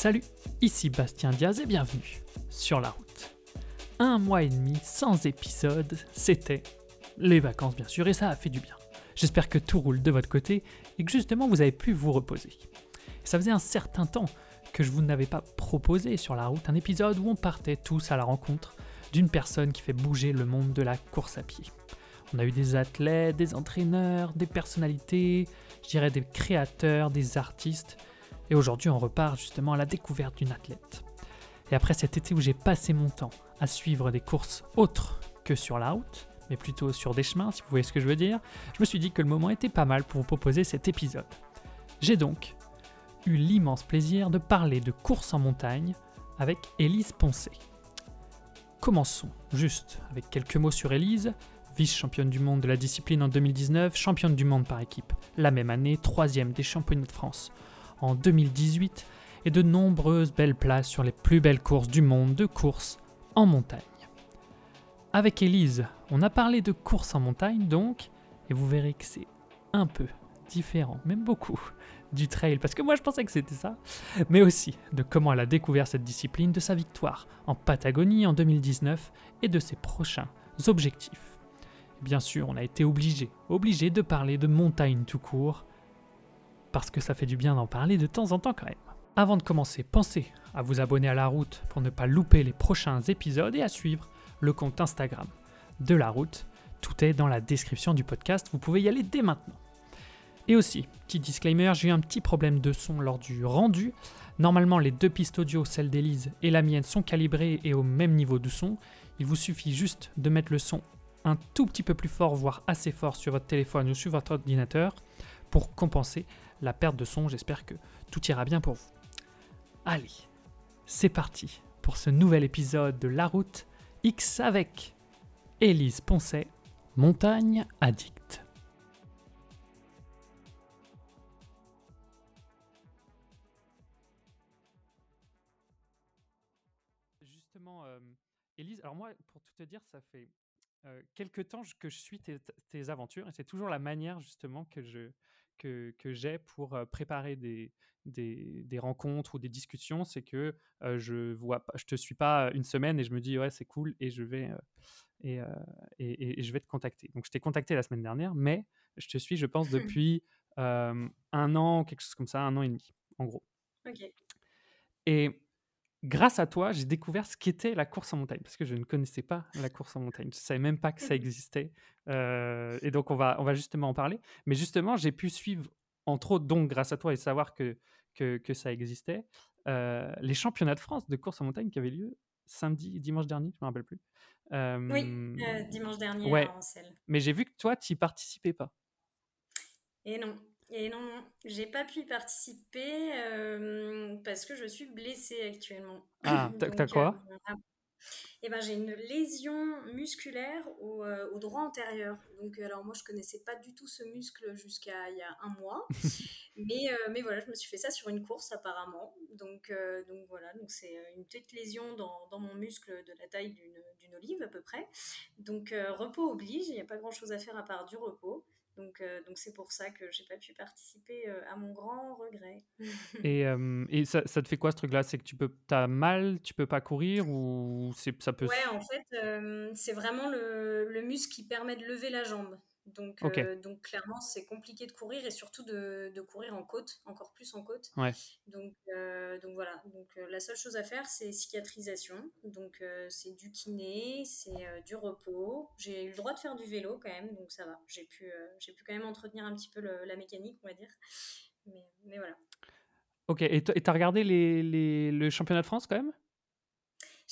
Salut, ici Bastien Diaz et bienvenue sur la route. Un mois et demi sans épisode, c'était les vacances bien sûr et ça a fait du bien. J'espère que tout roule de votre côté et que justement vous avez pu vous reposer. Ça faisait un certain temps que je vous n'avais pas proposé sur la route un épisode où on partait tous à la rencontre d'une personne qui fait bouger le monde de la course à pied. On a eu des athlètes, des entraîneurs, des personnalités, je dirais des créateurs, des artistes. Et aujourd'hui, on repart justement à la découverte d'une athlète. Et après cet été où j'ai passé mon temps à suivre des courses autres que sur la route, mais plutôt sur des chemins, si vous voyez ce que je veux dire, je me suis dit que le moment était pas mal pour vous proposer cet épisode. J'ai donc eu l'immense plaisir de parler de course en montagne avec Élise Poncet. Commençons juste avec quelques mots sur Élise, vice-championne du monde de la discipline en 2019, championne du monde par équipe la même année, troisième des championnats de France en 2018 et de nombreuses belles places sur les plus belles courses du monde de course en montagne. Avec Élise, on a parlé de course en montagne donc, et vous verrez que c'est un peu différent, même beaucoup, du trail, parce que moi je pensais que c'était ça, mais aussi de comment elle a découvert cette discipline, de sa victoire en Patagonie en 2019 et de ses prochains objectifs. Bien sûr, on a été obligé, obligé de parler de montagne tout court, parce que ça fait du bien d'en parler de temps en temps quand même. Avant de commencer, pensez à vous abonner à la route pour ne pas louper les prochains épisodes et à suivre le compte Instagram de la route. Tout est dans la description du podcast, vous pouvez y aller dès maintenant. Et aussi, petit disclaimer, j'ai eu un petit problème de son lors du rendu. Normalement, les deux pistes audio, celle d'Elise et la mienne, sont calibrées et au même niveau de son. Il vous suffit juste de mettre le son un tout petit peu plus fort, voire assez fort sur votre téléphone ou sur votre ordinateur pour compenser la perte de son. J'espère que tout ira bien pour vous. Allez, c'est parti pour ce nouvel épisode de La Route X avec Élise Poncet, Montagne Addict. Justement, euh, Élise, alors moi, pour tout te dire, ça fait euh, quelques temps que je suis tes, tes aventures et c'est toujours la manière justement que je que, que j'ai pour préparer des, des, des, rencontres ou des discussions, c'est que euh, je vois pas, je te suis pas une semaine et je me dis ouais c'est cool et je vais et, et, et, je vais te contacter. Donc je t'ai contacté la semaine dernière, mais je te suis, je pense depuis un an, quelque chose comme ça, un an et demi en gros. Ok. Et grâce à toi, j'ai découvert ce qu'était la course en montagne, parce que je ne connaissais pas la course en montagne. Je ne savais même pas que ça existait. Euh, et donc, on va, on va justement en parler. Mais justement, j'ai pu suivre, entre autres, donc grâce à toi, et savoir que, que, que ça existait, euh, les championnats de France de course en montagne qui avaient lieu samedi, dimanche dernier, je ne me rappelle plus. Euh, oui, dimanche dernier ouais. à Ancel. Mais j'ai vu que toi, tu n'y participais pas. Et non, et non, j'ai pas pu y participer euh, parce que je suis blessée actuellement. Ah, t'as quoi? euh, eh ben, j'ai une lésion musculaire au, euh, au, droit antérieur. Donc, alors moi, je connaissais pas du tout ce muscle jusqu'à il y a un mois. mais, mais voilà, je me suis fait ça sur une course apparemment. Donc, donc voilà, donc c'est une petite lésion dans, dans, mon muscle de la taille d'une olive à peu près. Donc, repos oblige, il n'y a pas grand chose à faire à part du repos. Donc, euh, donc c'est pour ça que j'ai pas pu participer euh, à mon grand regret. et, euh, et ça, ça, te fait quoi ce truc-là? C'est que tu peux, as mal, tu peux pas courir ou c'est ça peut. Ouais, en fait, c'est vraiment le, le, muscle qui permet de lever la jambe. Donc, okay. euh, donc clairement, c'est compliqué de courir et surtout de, de, courir en côte, encore plus en côte. Ouais. Donc, euh, donc voilà. Donc euh, la seule chose à faire, c'est cicatrisation. Donc c'est du kiné, c'est du repos. J'ai eu le droit de faire du vélo quand même, donc ça va. J'ai pu, j'ai pu quand même entretenir un petit peu le, la mécanique, on va dire. Mais, mais voilà. Ok. Et tu as regardé les, les, le championnat de France quand même?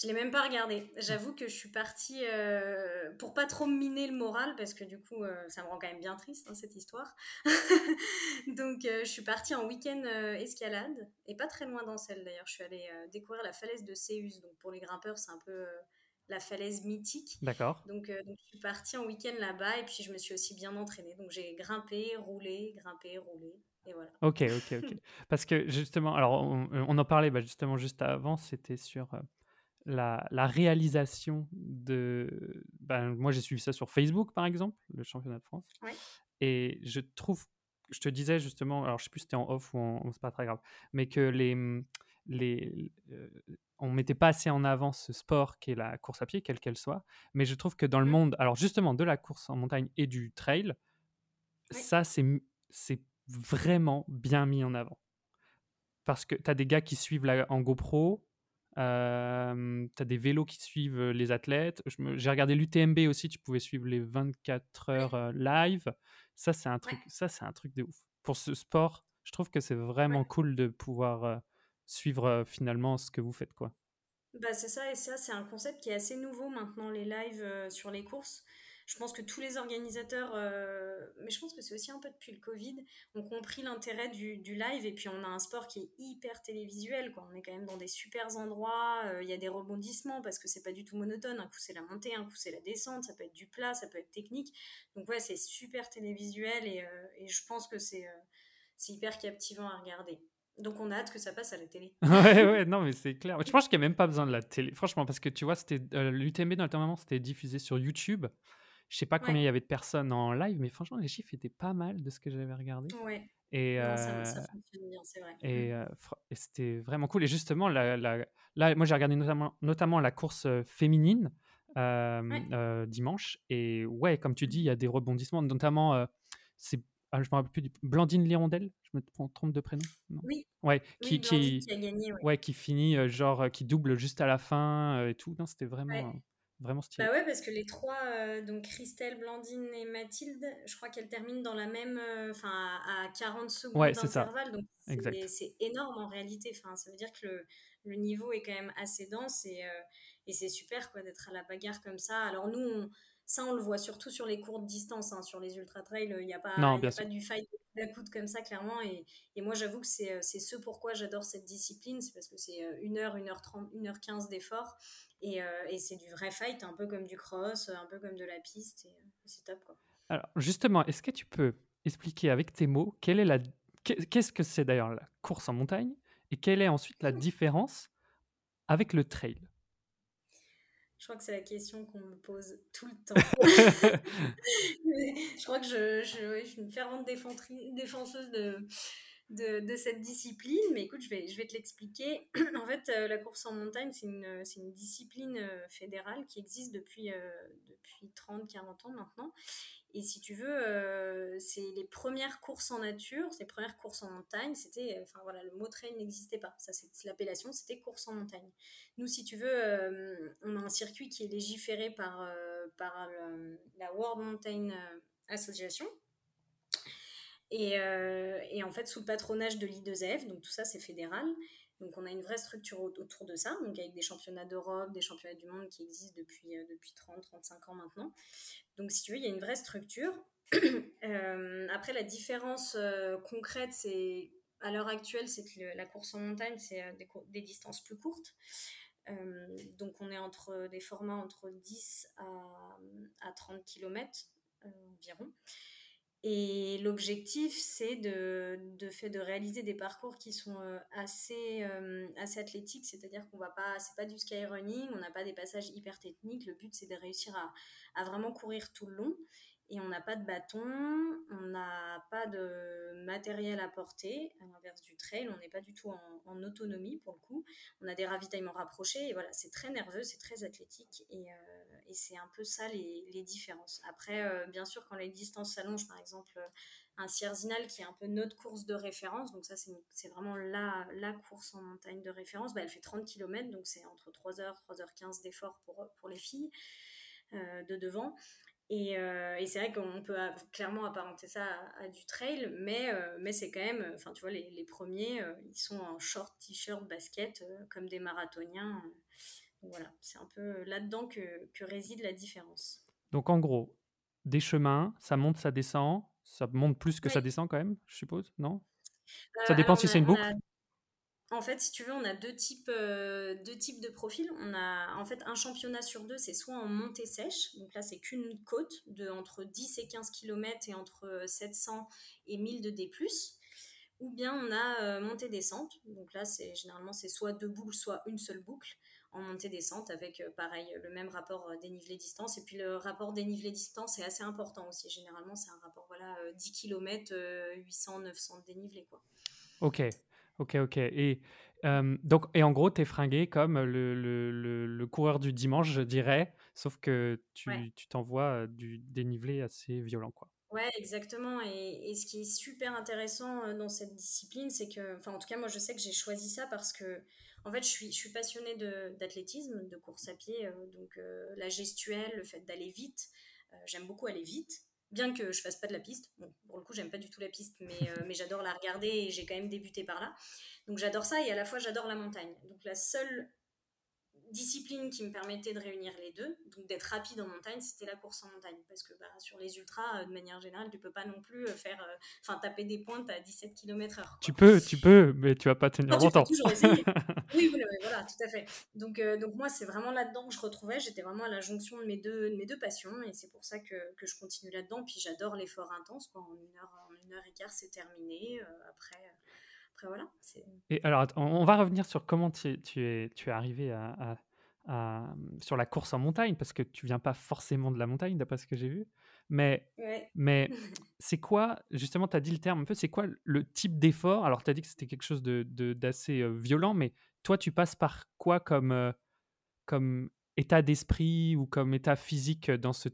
Je l'ai même pas regardé. J'avoue que je suis partie euh, pour pas trop miner le moral parce que du coup euh, ça me rend quand même bien triste hein, cette histoire. Donc euh, je suis partie en week-end euh, escalade et pas très loin d'Ancel d'ailleurs. Je suis allée découvrir la falaise de Céus. Donc pour les grimpeurs c'est un peu la falaise mythique. D'accord. Donc, donc, je suis partie en week-end là-bas et puis je me suis aussi bien entraînée. Donc j'ai grimpé, roulé, grimpé, roulé. Et voilà. Ok, ok, ok. Parce que justement, alors on, on en parlait bah, justement juste avant, c'était sur la, la, réalisation de. Ben, moi, j'ai suivi ça sur Facebook, par exemple, le championnat de France. Ouais. Et je trouve, je te disais justement, alors je sais plus si c'était en off ou en. C'est pas très grave, mais que les, les, on mettait pas assez en avant ce sport qui est la course à pied, quelle qu'elle soit. Mais je trouve que dans le Mmh. monde, alors justement de la course en montagne et du trail, Oui. ça c'est c'est vraiment bien mis en avant. Parce que tu as des gars qui suivent la, en GoPro, euh, tu as des vélos qui suivent les athlètes. J'ai regardé l'UTMB aussi, tu pouvais suivre les 24 heures live. Ça, c'est un, truc, ça, c'est un truc de ouf. Pour ce sport, je trouve que c'est vraiment cool de pouvoir suivre finalement ce que vous faites. quoi. Bah, c'est ça, et ça, c'est un concept qui est assez nouveau maintenant, les lives euh, sur les courses. Je pense que tous les organisateurs, euh, mais je pense que c'est aussi un peu depuis le Covid, ont compris l'intérêt du, live. Et puis on a un sport qui est hyper télévisuel. Quoi. On est quand même dans des super endroits. euh, Il y a des rebondissements parce que c'est pas du tout monotone. Un coup c'est la montée, un coup c'est la descente. Ça peut être du plat, ça peut être technique. Donc ouais, c'est super télévisuel et, euh, je pense que c'est c'est hyper captivant à regarder. Donc on a hâte que ça passe à la télé. ouais, ouais, non, mais c'est clair. Je pense qu'il n'y a même pas besoin de la télé. Franchement, parce que tu vois, c'était euh, l'UTMB notamment, c'était diffusé sur YouTube. Je sais pas combien il y avait de personnes en live, mais franchement, les chiffres étaient pas mal de ce que j'avais regardé. Ouais. Et, non, euh, ça, ça, fonctionne bien, c'est vrai. Et, euh, et c'était vraiment cool. Et justement, la, la, là, moi, j'ai regardé notamment, notamment la course féminine euh, ouais. euh, dimanche. Et ouais, comme tu dis, il y a des rebondissements, notamment, c'est ah, je me rappelle plus du Blandine Lirondelle, je me trompe de prénom non? Oui. Ouais, qui, oui, qui, qui, a gagné, ouais. ouais. qui finit genre qui double juste à la fin et tout. Non, c'était vraiment ouais. Vraiment stylé. Bah ouais, parce que les trois, euh, donc Christelle, Blandine et Mathilde, je crois qu'elles terminent dans la même, enfin euh, à 40 secondes ouais, d'intervalle, donc c'est énorme en réalité. Enfin, ça veut dire que le, le, niveau est quand même assez dense et, euh, et c'est super quoi d'être à la bagarre comme ça. Alors nous, on, ça on le voit surtout sur les courtes distances, hein, sur les ultra trails, il n'y a pas, non, y a pas du fight d'un coup comme ça clairement. Et, et moi j'avoue que c'est ce pourquoi j'adore cette discipline, c'est parce que c'est 1 heure, 1 heure 30, 1 heure 15 d'effort. Et, euh, et c'est du vrai fight, un peu comme du cross, un peu comme de la piste. Et, euh, c'est top, quoi. Alors, justement, est-ce que tu peux expliquer avec tes mots quelle est la qu'est-ce que c'est d'ailleurs la course en montagne et quelle est ensuite la différence avec le trail? Je crois que c'est la question qu'on me pose tout le temps. je crois que je, je, je suis une fervente défenseuse de, de, de, cette discipline, mais écoute, je vais, je vais te l'expliquer. en fait, euh, la course en montagne, c'est une, une, discipline euh, fédérale qui existe depuis, euh, depuis 30-40 ans maintenant. Et si tu veux, euh, c'est les premières courses en nature, les premières courses en montagne, c'était, enfin voilà, le mot trail n'existait pas. Ça, c'est l'appellation, c'était course en montagne. Nous, si tu veux, euh, on a un circuit qui est légiféré par, euh, par la World Mountain Association. Et, euh, et, en fait, sous le patronage de l'I2F, donc tout ça c'est fédéral. Donc on a une vraie structure autour de ça, donc avec des championnats d'Europe, des championnats du monde qui existent depuis, euh, depuis 30-35 ans maintenant. Donc si tu veux, il y a une vraie structure. euh, après, la différence euh, concrète, c'est à l'heure actuelle, c'est que la course en montagne, c'est des, distances plus courtes. Donc on est entre des formats entre 10 à, à 30 km environ. Et l'objectif, c'est de, de, fait de réaliser des parcours qui sont euh, assez, euh, assez athlétiques, c'est-à-dire qu'on va pas, c'est pas du skyrunning, on n'a pas des passages hyper techniques. Le but, c'est de réussir à, à, vraiment courir tout le long. Et on n'a pas de bâton, on n'a pas de matériel à porter, à l'inverse du trail, on n'est pas du tout en, autonomie pour le coup. On a des ravitaillements rapprochés et voilà, c'est très nerveux, c'est très athlétique et, euh, et c'est un peu ça les, les différences. Après, euh, bien sûr, quand les distances s'allongent, par exemple, un Sierzinal qui est un peu notre course de référence, donc ça c'est vraiment la, la course en montagne de référence, bah, elle fait 30 km, donc c'est entre 3h, 3h15 d'effort pour, pour les filles euh, de devant. Et, euh, et c'est vrai qu'on peut clairement apparenter ça à, à du trail, mais, euh, mais c'est quand même, enfin tu vois, les, les premiers, euh, ils sont en short, t-shirt, basket, comme des marathoniens. Donc voilà, c'est un peu là-dedans que, que, réside la différence. Donc en gros, des chemins, ça monte, ça descend, ça monte plus que oui. ça descend quand même, je suppose, non? Ça dépend si c'est une boucle? En fait, si tu veux, on a deux types, euh, deux types de profils. On a en fait un championnat sur deux, c'est soit en montée sèche, donc là c'est qu'une côte de entre 10 et 15 km et entre 700 et 1000 de D+. Ou bien on a euh, montée-descente, donc là c'est généralement c'est soit deux boucles, soit une seule boucle en montée-descente avec euh, pareil le même rapport euh, dénivelé-distance. Et puis le rapport dénivelé-distance est assez important aussi. Généralement c'est un rapport voilà 10 km, 800-900 de dénivelé quoi. Ok, Ok, ok. Et, donc, et en gros, tu es fringué comme le, le, le, coureur du dimanche, je dirais, sauf que tu tu t'envoies du dénivelé assez violent, quoi. Ouais, exactement. Et, et, ce qui est super intéressant dans cette discipline, c'est que, enfin, en tout cas, moi, je sais que j'ai choisi ça parce que, en fait, je suis, je suis passionnée d'athlétisme, de, course à pied, donc la gestuelle, le fait d'aller vite. J'aime beaucoup aller vite bien que je fasse pas de la piste. Bon, pour le coup, j'aime pas du tout la piste, mais, euh, mais j'adore la regarder et j'ai quand même débuté par là. Donc j'adore ça et à la fois j'adore la montagne. Donc la seule discipline qui me permettait de réunir les deux, donc d'être rapide en montagne, c'était la course en montagne. Parce que bah, sur les ultras, euh, de manière générale, tu peux pas non plus euh, faire, euh, enfin taper des pointes à 17 km/h. Tu peux, tu peux, mais tu vas pas tenir non, longtemps. Tu peux toujours essayer. oui, oui, voilà, tout à fait. Donc, donc moi, c'est vraiment là-dedans que je retrouvais. J'étais vraiment à la jonction de mes deux, de mes deux passions et c'est pour ça que, que je continue là-dedans. Puis j'adore l'effort intense. Quoi. En, une heure, en une heure et quart, c'est terminé. après. Après, voilà, et alors, on va revenir sur comment tu, tu, es, tu es arrivé à sur la course en montagne, parce que tu viens pas forcément de la montagne, d'après ce que j'ai vu. Mais, mais c'est quoi, justement, tu as dit le terme un peu, c'est quoi le type d'effort? Alors, tu as dit que c'était quelque chose d'assez de, violent, mais toi, tu passes par quoi comme, comme état d'esprit ou comme état physique dans ce,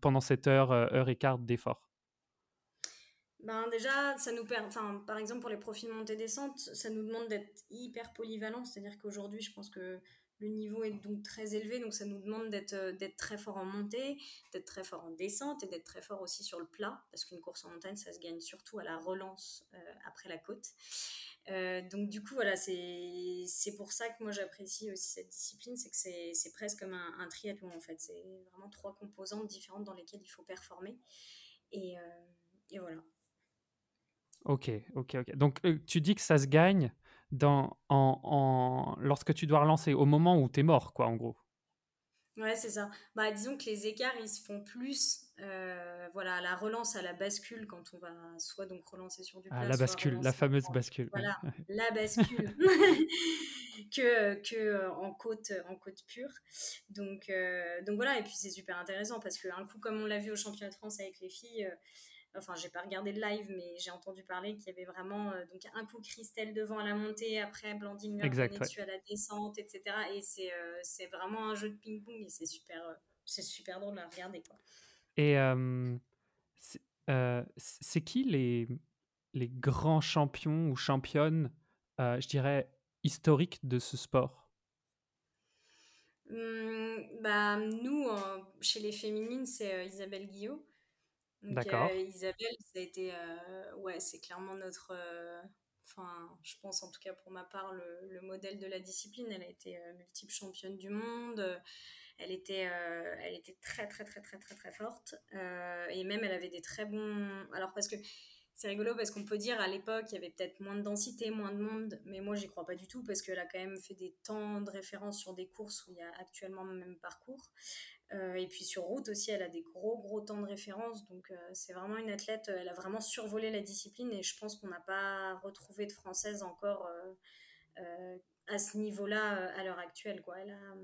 pendant cette heure, heure et quart d'effort? Ben déjà, ça nous perd. Enfin, par exemple, pour les profils montée-descente, ça nous demande d'être hyper polyvalent. C'est-à-dire qu'aujourd'hui, je pense que le niveau est donc très élevé, donc ça nous demande d'être euh, très fort en montée, d'être très fort en descente et d'être très fort aussi sur le plat, parce qu'une course en montagne, ça se gagne surtout à la relance euh, après la côte. Euh, donc du coup, voilà, c'est pour ça que moi j'apprécie aussi cette discipline, c'est que c'est presque comme un, triathlon en fait. C'est vraiment trois composantes différentes dans lesquelles il faut performer. Et, et voilà. Ok, ok, ok. Donc tu dis que ça se gagne dans, en, lorsque tu dois relancer, au moment où tu es mort, quoi, en gros. Ouais, c'est ça. Bah, disons que les écarts, ils se font plus euh, voilà, la relance à la bascule quand on va soit donc relancer sur du ah, plat, la bascule, la fameuse bascule. Voilà, la bascule que, que euh, en côte en côte pure. Donc euh, donc voilà et puis c'est super intéressant parce qu'un coup comme on l'a vu au championnat de France avec les filles enfin j'ai pas regardé le live mais j'ai entendu parler qu'il y avait vraiment euh, donc un coup Christelle devant à la montée après Blandine Murphy dessus à la descente etc et c'est euh, c'est vraiment un jeu de ping pong et c'est super euh, c'est super drôle à regarder quoi. Et c'est qui les les grands champions ou championnes je dirais historiques de ce sport? Hum, bah, nous, chez les féminines, c'est Isabelle Guillot. D'accord. Euh, Isabelle, ça a été, euh, ouais, c'est clairement notre, euh, enfin, je pense en tout cas pour ma part, le, modèle de la discipline. Elle a été multiple championne du monde. Elle était, elle était très, très, très, très, très, très forte. et même, elle avait des très bons. Alors, parce que c'est rigolo parce qu'on peut dire à l'époque, il y avait peut-être moins de densité, moins de monde, mais moi, j'y crois pas du tout parce qu'elle a quand même fait des temps de référence sur des courses où il y a actuellement le même parcours. Euh, et puis sur route aussi, elle a des gros, gros temps de référence. Donc euh, c'est vraiment une athlète, euh, elle a vraiment survolé la discipline et je pense qu'on n'a pas retrouvé de française encore à ce niveau-là à l'heure actuelle. Quoi. Elle, a,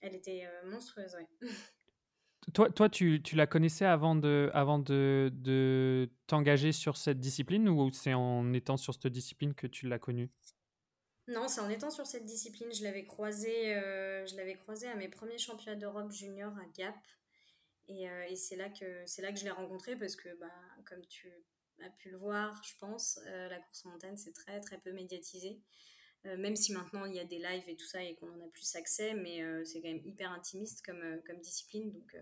elle était monstrueuse. Toi, toi tu, tu, la connaissais avant de, avant de, de t'engager sur cette discipline ou c'est en étant sur cette discipline que tu l'as connue? Non, c'est en étant sur cette discipline, je l'avais croisé, euh, je l'avais croisé à mes premiers championnats d'Europe junior à Gap. Et, euh, et c'est là que c'est là que je l'ai rencontré parce que bah, comme tu as pu le voir, je pense, euh, la course en montagne c'est très très peu médiatisé. même si maintenant il y a des lives et tout ça et qu'on en a plus accès, mais c'est quand même hyper intimiste comme, comme discipline. Donc,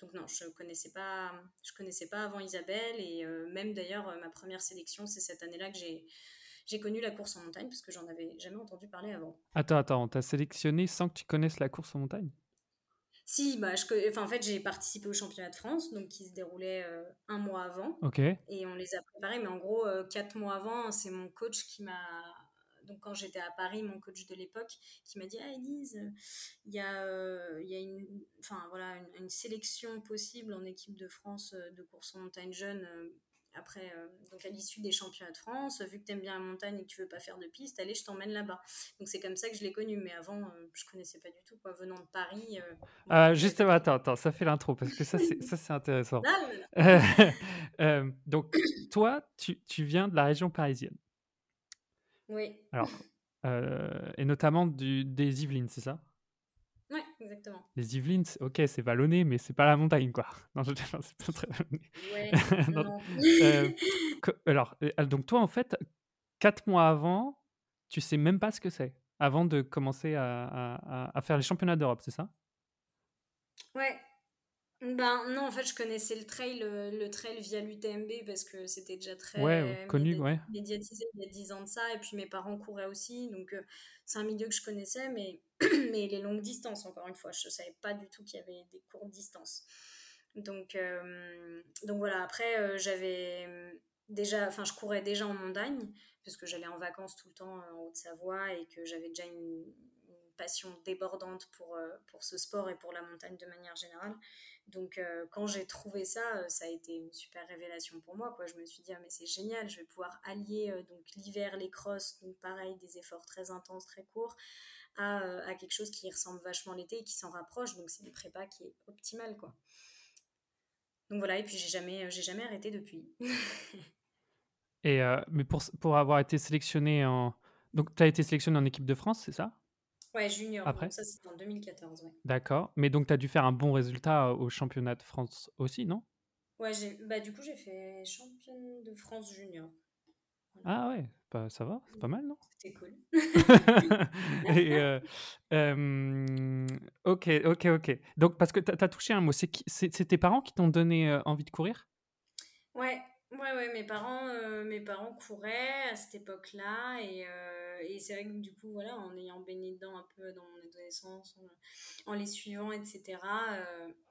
donc non, je connaissais pas, je connaissais pas avant Isabelle et même d'ailleurs ma première sélection c'est cette année-là que j'ai j'ai connu la course en montagne parce que j'en avais jamais entendu parler avant. Attends, attends, t'as sélectionné sans que tu connaisses la course en montagne? Si, bah, je, enfin, en fait, j'ai participé au championnat de France, donc qui se déroulait euh, un mois avant. Et on les a préparés, mais en gros, euh, quatre mois avant, c'est mon coach qui m'a. Donc, quand j'étais à Paris, mon coach de l'époque, qui m'a dit Ah, Elise, il y a, euh, il y a une, enfin, voilà, une, une, sélection possible en équipe de France de course en montagne jeune après, euh, donc à l'issue des championnats de France, vu que tu aimes bien la montagne et que tu veux pas faire de piste, allez, je t'emmène là-bas. Donc c'est comme ça que je l'ai connu, mais avant, euh, je connaissais pas du tout, quoi. Venant de Paris. Euh, ah, justement, attends, attends, ça fait l'intro, parce que ça, c'est, ça, c'est intéressant. donc, toi, tu, tu, viens de la région parisienne. Oui. Alors, et notamment du, des Yvelines, c'est ça? Ouais, exactement. Les Yvelines, ok, c'est vallonné, mais c'est pas la montagne, quoi. Non, je c'est pas très vallonné. Ouais, non. alors, donc toi, en fait, quatre mois avant, tu sais même pas ce que c'est, avant de commencer à, à, à faire les championnats d'Europe, c'est ça? Ouais, ben non, en fait, je connaissais le trail, euh, le, trail via l'UTMB parce que c'était déjà très connu, ouais. médiatisé il y a 10 ans de ça. Et puis mes parents couraient aussi, donc euh, c'est un milieu que je connaissais, mais, mais les longues distances, encore une fois, je ne savais pas du tout qu'il y avait des courtes distances. Donc, euh, donc voilà, après, j'avais déjà, enfin, je courais déjà en montagne parce que j'allais en vacances tout le temps en Haute-Savoie et que j'avais déjà une, passion débordante pour, pour ce sport et pour la montagne de manière générale. Donc euh, quand j'ai trouvé ça, euh, ça a été une super révélation pour moi. Quoi. Je me suis dit, ah, mais c'est génial, je vais pouvoir allier euh, donc l'hiver, les crosses, donc pareil, des efforts très intenses, très courts, à, quelque chose qui ressemble vachement l'été et qui s'en rapproche. Donc c'est une prépa qui est optimale. Quoi. Donc voilà, et puis j'ai jamais, jamais arrêté depuis. et mais pour, pour avoir été sélectionné en... Donc tu été sélectionné en équipe de France, c'est ça? Ouais, junior. Après? ça, c'était en 2014. Ouais. D'accord. Mais donc, tu as dû faire un bon résultat au championnat de France aussi, non? Ouais, bah, du coup, j'ai fait championne de France junior. Ah ouais, bah, ça va, c'est pas mal, non? C'était cool. Et, euh, euh, ok, ok, ok. Donc, parce que tu as, touché un mot, c'est tes parents qui t'ont donné euh, envie de courir? Ouais, ouais, ouais, mes parents, mes parents couraient à cette époque-là et euh, et c'est vrai que du coup, voilà, en ayant baigné dedans un peu dans mon adolescence, en, les suivant, etc.,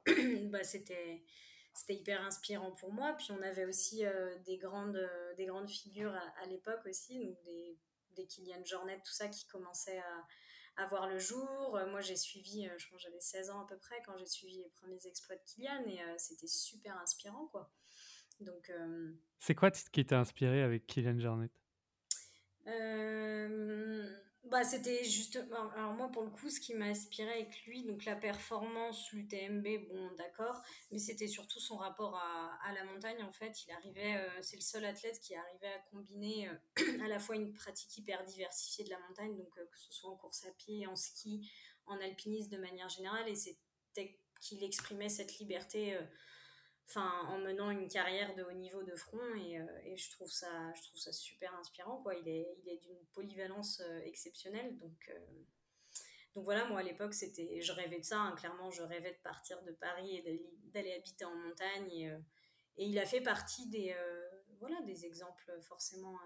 euh, bah, c'était c'était hyper inspirant pour moi. Puis on avait aussi euh, des, grandes, des grandes figures à, l'époque aussi, donc des, des Kylian Jornet, tout ça qui commençait à, à voir le jour. Moi, j'ai suivi, je pense j'avais 16 ans à peu près quand j'ai suivi les premiers exploits de Kylian et c'était super inspirant, quoi. Donc. C'est quoi qui t'a inspiré avec Kylian Jornet bah, c'était justement. Alors, moi, pour le coup, ce qui m'a inspiré avec lui, donc la performance, l'UTMB, bon, d'accord, mais c'était surtout son rapport à, à, la montagne, en fait. Il arrivait, euh, c'est le seul athlète qui arrivait à combiner euh, à la fois une pratique hyper diversifiée de la montagne, donc que ce soit en course à pied, en ski, en alpinisme de manière générale, et c'était qu'il exprimait cette liberté enfin en menant une carrière de haut niveau de front et, euh, et, je trouve ça je trouve ça super inspirant quoi. Il est il est d'une polyvalence euh, exceptionnelle. Donc euh, donc voilà moi à l'époque c'était je rêvais de ça hein. clairement je rêvais de partir de Paris et d'aller habiter en montagne et, il a fait partie des voilà des exemples forcément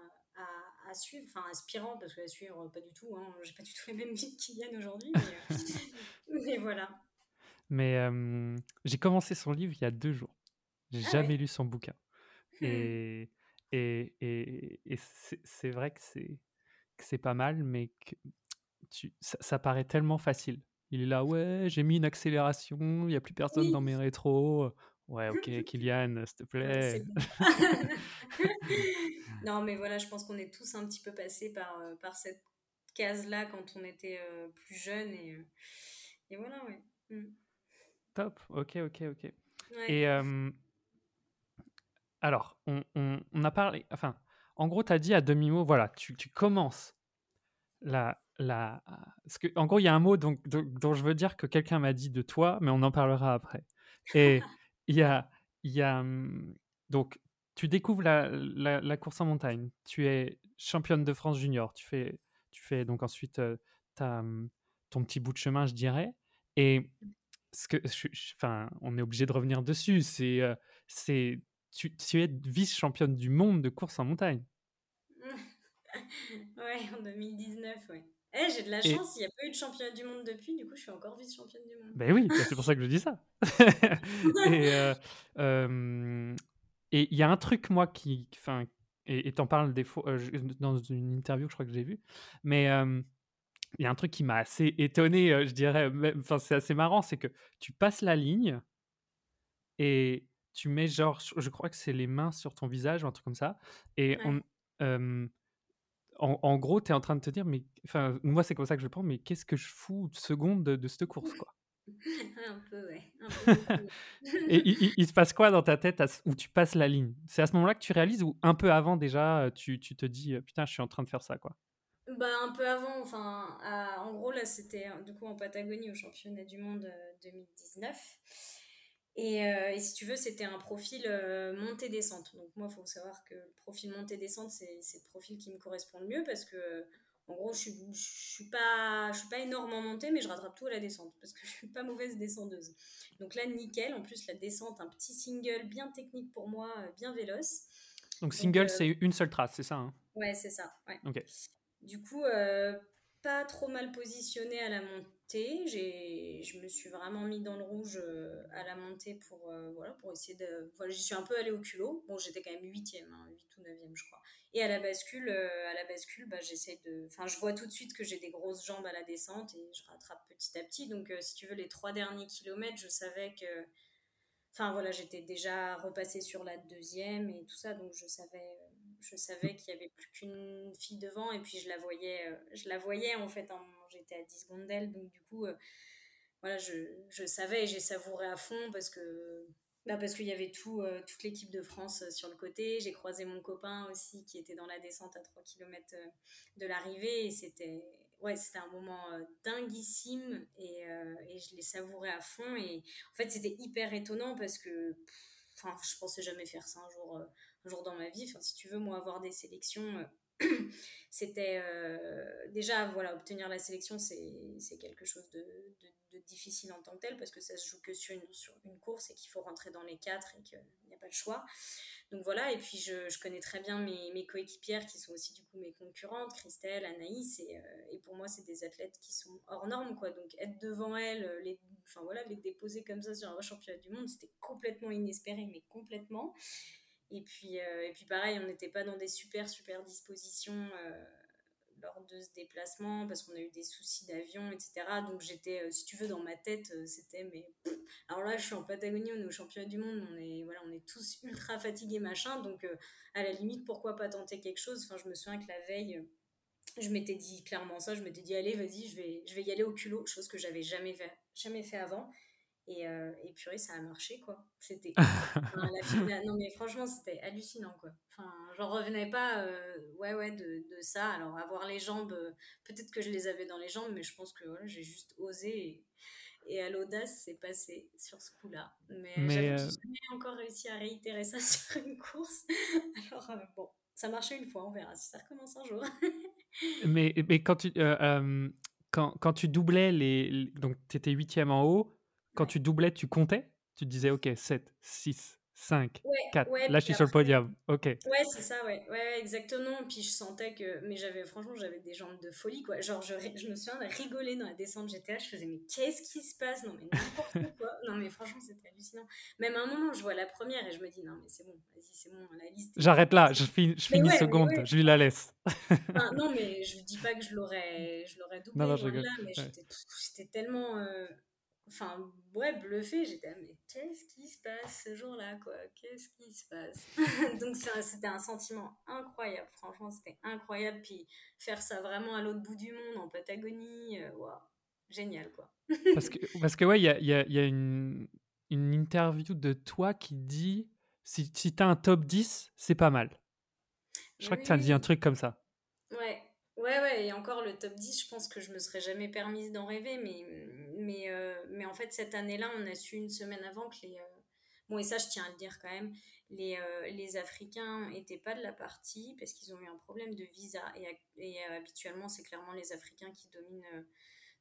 à, suivre enfin inspirants parce que à suivre pas du tout hein, j'ai pas du tout les mêmes vies qu'il y aujourd'hui mais voilà. Mais j'ai commencé son livre il y a deux jours j'ai ah jamais lu son bouquin. Mmh. Et, et, et, et c'est vrai que c'est pas mal, mais que tu, ça, ça, paraît tellement facile. Il est là, ouais, j'ai mis une accélération, il n'y a plus personne dans mes rétros. Ouais, ok, Kylian, s'il te plaît. non, mais voilà, je pense qu'on est tous un petit peu passés par, euh, par cette case-là quand on était euh, plus jeune. Et, euh, et voilà, ouais. Mmh. Top, ok, ok, ok. Et alors, on, a parlé. Enfin, en gros, tu as dit à demi-mot, voilà, tu, commences la. la que, en gros, il y a un mot dont, dont, je veux dire que quelqu'un m'a dit de toi, mais on en parlera après. Et il y a. Y a hum, donc, tu découvres la, la, course en montagne. Tu es championne de France junior. Tu fais, tu fais donc ensuite euh, hum, ton petit bout de chemin, je dirais. Et ce que, enfin, on est obligé de revenir dessus. C'est, euh, c'est tu, tu es vice-championne du monde de course en montagne. ouais, en 2019, ouais. Eh, j'ai de la chance, il n'y a pas eu de championnat du monde depuis, du coup je suis encore vice-championne du monde. Ben oui, bah, c'est pour ça que je dis ça. et euh, euh, il y a un truc, moi, qui. Enfin, et t'en parles des fois, euh, dans une interview que je crois que j'ai vue, mais il y a un truc qui m'a assez étonné, je dirais, enfin c'est assez marrant, c'est que tu passes la ligne et tu mets genre, je crois que c'est les mains sur ton visage ou un truc comme ça. Et on, en, gros, tu es en train de te dire, mais enfin, moi, c'est comme ça que je pense, mais qu'est-ce que je fous de seconde de, cette course, quoi? Un peu, ouais. et il, se passe quoi dans ta tête où tu passes la ligne? C'est à ce moment-là que tu réalises ou un peu avant déjà, tu, tu te dis, putain, je suis en train de faire ça, quoi? Bah, un peu avant, enfin, en gros, là, c'était du coup en Patagonie au championnat du monde 2019. Et, et, si tu veux, c'était un profil montée-descente. Donc, moi, il faut savoir que le profil montée-descente, c'est le profil qui me correspond le mieux parce que en gros, je ne suis, pas, je suis pas énormément montée, mais je rattrape tout à la descente parce que je suis pas mauvaise descendeuse. Donc là, nickel. En plus, la descente, un petit single bien technique pour moi, euh, bien véloce. Donc, single, euh, c'est une seule trace, c'est ça hein? Ouais, c'est ça. Ouais. Du coup, euh, pas trop mal positionné à la montée. J'ai, je me suis vraiment mis dans le rouge euh, à la montée pour, euh, voilà, pour essayer de. J'y suis un peu allée au culot. Bon, j'étais quand même 8 hein, 8 ou 9e, je crois. Et à la bascule, euh, à la bascule bah, j'essaie de. Enfin, je vois tout de suite que j'ai des grosses jambes à la descente et je rattrape petit à petit. Donc, si tu veux, les trois derniers kilomètres, je savais que. Enfin, voilà, j'étais déjà repassée sur la deuxième et tout ça, donc je savais je savais qu'il y avait plus qu'une fille devant et puis je la voyais, euh, je la voyais en fait, j'étais à 10 secondes d'elle, donc du coup, euh, voilà, je, je, savais et j'ai savouré à fond parce que bah parce qu'il y avait tout, euh, toute l'équipe de France sur le côté. J'ai croisé mon copain aussi qui était dans la descente à 3 km de l'arrivée et c'était ouais, un moment dinguissime et, et, je l'ai savouré à fond. Et en fait, c'était hyper étonnant parce que enfin, je pensais jamais faire ça un jour un jour dans ma vie. Enfin, si tu veux, moi, avoir des sélections, euh, c'était euh, déjà, voilà, obtenir la sélection, c'est quelque chose de, difficile en tant que tel parce que ça se joue que sur une, course et qu'il faut rentrer dans les quatre et qu'il n'y a pas le choix. Donc voilà, et puis je, connais très bien mes, coéquipières qui sont aussi du coup mes concurrentes, Christelle, Anaïs, et, euh, et pour moi c'est des athlètes qui sont hors normes quoi. Donc être devant elles, les, enfin voilà, les déposer comme ça sur un championnat du monde, c'était complètement inespéré, mais complètement. Et puis, euh, et puis pareil, on n'était pas dans des super, super dispositions euh, lors de ce déplacement parce qu'on a eu des soucis d'avion, etc. Donc j'étais, euh, si tu veux, dans ma tête, c'était mais... Alors là, je suis en Patagonie, on est au championnat du monde, on est, voilà, on est tous ultra fatigués, machin. Donc à la limite, pourquoi pas tenter quelque chose? Enfin, je me souviens que la veille je m'étais dit clairement ça, je m'étais dit allez vas-y je vais, je vais y aller au culot, chose que j'avais jamais jamais fait avant. Et, euh, et purée, ça a marché, quoi. C'était. non, mais franchement, c'était hallucinant, quoi. Enfin, j'en revenais pas, euh, ouais, ouais, de, de, ça. Alors, avoir les jambes, euh, peut-être que je les avais dans les jambes, mais je pense que voilà, j'ai juste osé. Et, à l'audace, c'est passé sur ce coup-là. Mais, mais j'avoue jamais encore réussi à réitérer ça sur une course. Alors, bon, ça marchait une fois, on verra si ça recommence un jour. mais, mais quand tu. quand, quand tu doublais les. Donc, tu étais huitième en haut, quand tu doublais, tu comptais? Tu te disais, OK, 7, 6, 5, 4. Là, je suis sur le podium. OK. Ouais, c'est ça, ouais. ouais. exactement. Puis je sentais que. Mais j'avais, franchement, j'avais des jambes de folie, quoi. Genre, je, je me souviens de rigoler dans la descente GTA. Je faisais, mais qu'est-ce qui se passe? Non, mais n'importe quoi. Non, mais franchement, c'était hallucinant. Même à un moment, je vois la première et je me dis, non, mais c'est bon, vas-y, c'est bon, la liste. J'arrête là, je, finis, je finis seconde, je lui la laisse. non, mais je dis pas que je l'aurais doublé. Non, non, je là, mais j'étais tellement. Euh, enfin, ouais, bluffé. J'étais, mais qu'est-ce qui se passe ce jour-là, quoi? Qu'est-ce qui se passe? Donc, c'était un sentiment incroyable. Franchement, c'était incroyable. Puis, faire ça vraiment à l'autre bout du monde, en Patagonie, euh, génial, quoi. parce que, parce que, ouais, il y a, y a, y a une, une, interview de toi qui dit si, si tu as un top 10, c'est pas mal. Je crois que tu as dit un truc comme ça. Ouais, Ouais, ouais, et encore le top 10, je pense que je me serais jamais permise d'en rêver, mais, mais, euh, mais en fait, cette année-là, on a su une semaine avant que les. Euh, bon, et ça, je tiens à le dire quand même, les, euh, Africains n'étaient pas de la partie parce qu'ils ont eu un problème de visa, et habituellement, c'est clairement les Africains qui dominent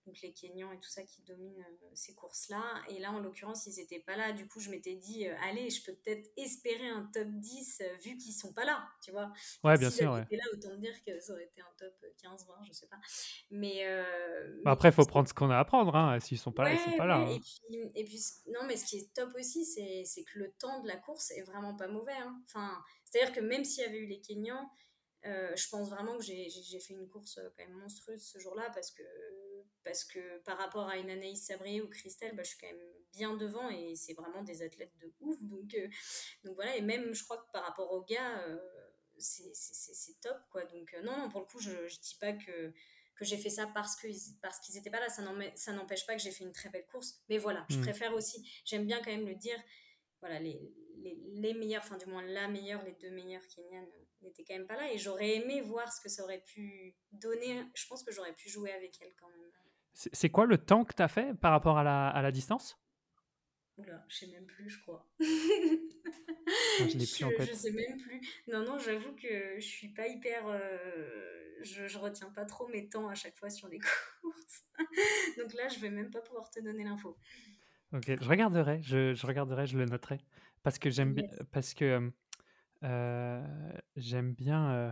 donc les Kenyans et tout ça qui dominent euh, ces courses-là. Et là, en l'occurrence, ils n'étaient pas là. Du coup, je m'étais dit, euh, allez, je peux peut-être espérer un top 10 euh, vu qu'ils sont pas là, tu vois. Ouais, bien sûr. Ouais. là, autant dire que ça aurait été un top 15, 20, je sais pas. Mais. Bah, après, il faut prendre ce qu'on a à prendre. Hein. S'ils sont pas là, ils sont pas là. Hein. Et, puis, et puis, non, mais ce qui est top aussi, c'est que le temps de la course est vraiment pas mauvais. Hein. Enfin, c'est-à-dire que même s'il y avait eu les Kenyans, je pense vraiment que j'ai fait une course quand même monstrueuse ce jour-là parce que parce que par rapport à une Anaïs Sabrier ou Christelle, bah, je suis quand même bien devant et c'est vraiment des athlètes de ouf. Donc, euh, donc voilà, et même je crois que par rapport aux gars, euh, c'est top. quoi. Donc euh, non, non, pour le coup, je ne dis pas que, que j'ai fait ça parce qu'ils parce qu'ils n'étaient pas là. Ça n'empêche pas que j'ai fait une très belle course. Mais voilà, je mmh. préfère aussi, j'aime bien quand même le dire, voilà, les, les, les, meilleurs, enfin du moins la meilleure, les deux meilleures kenyanes n'étaient quand même pas là. Et j'aurais aimé voir ce que ça aurait pu donner. Je pense que j'aurais pu jouer avec elle quand même. C'est quoi le temps que tu as fait par rapport à la, à la distance? Oula, je sais même plus, je crois. je l'ai plus en Je sais même plus. Non, non, j'avoue que je suis pas hyper. Euh, je, je retiens pas trop mes temps à chaque fois sur les courses. Donc là, je vais même pas pouvoir te donner l'info. Ok, je regarderai, je, je, regarderai, je le noterai. Parce que j'aime bien. Parce que. Euh, j'aime bien. Euh,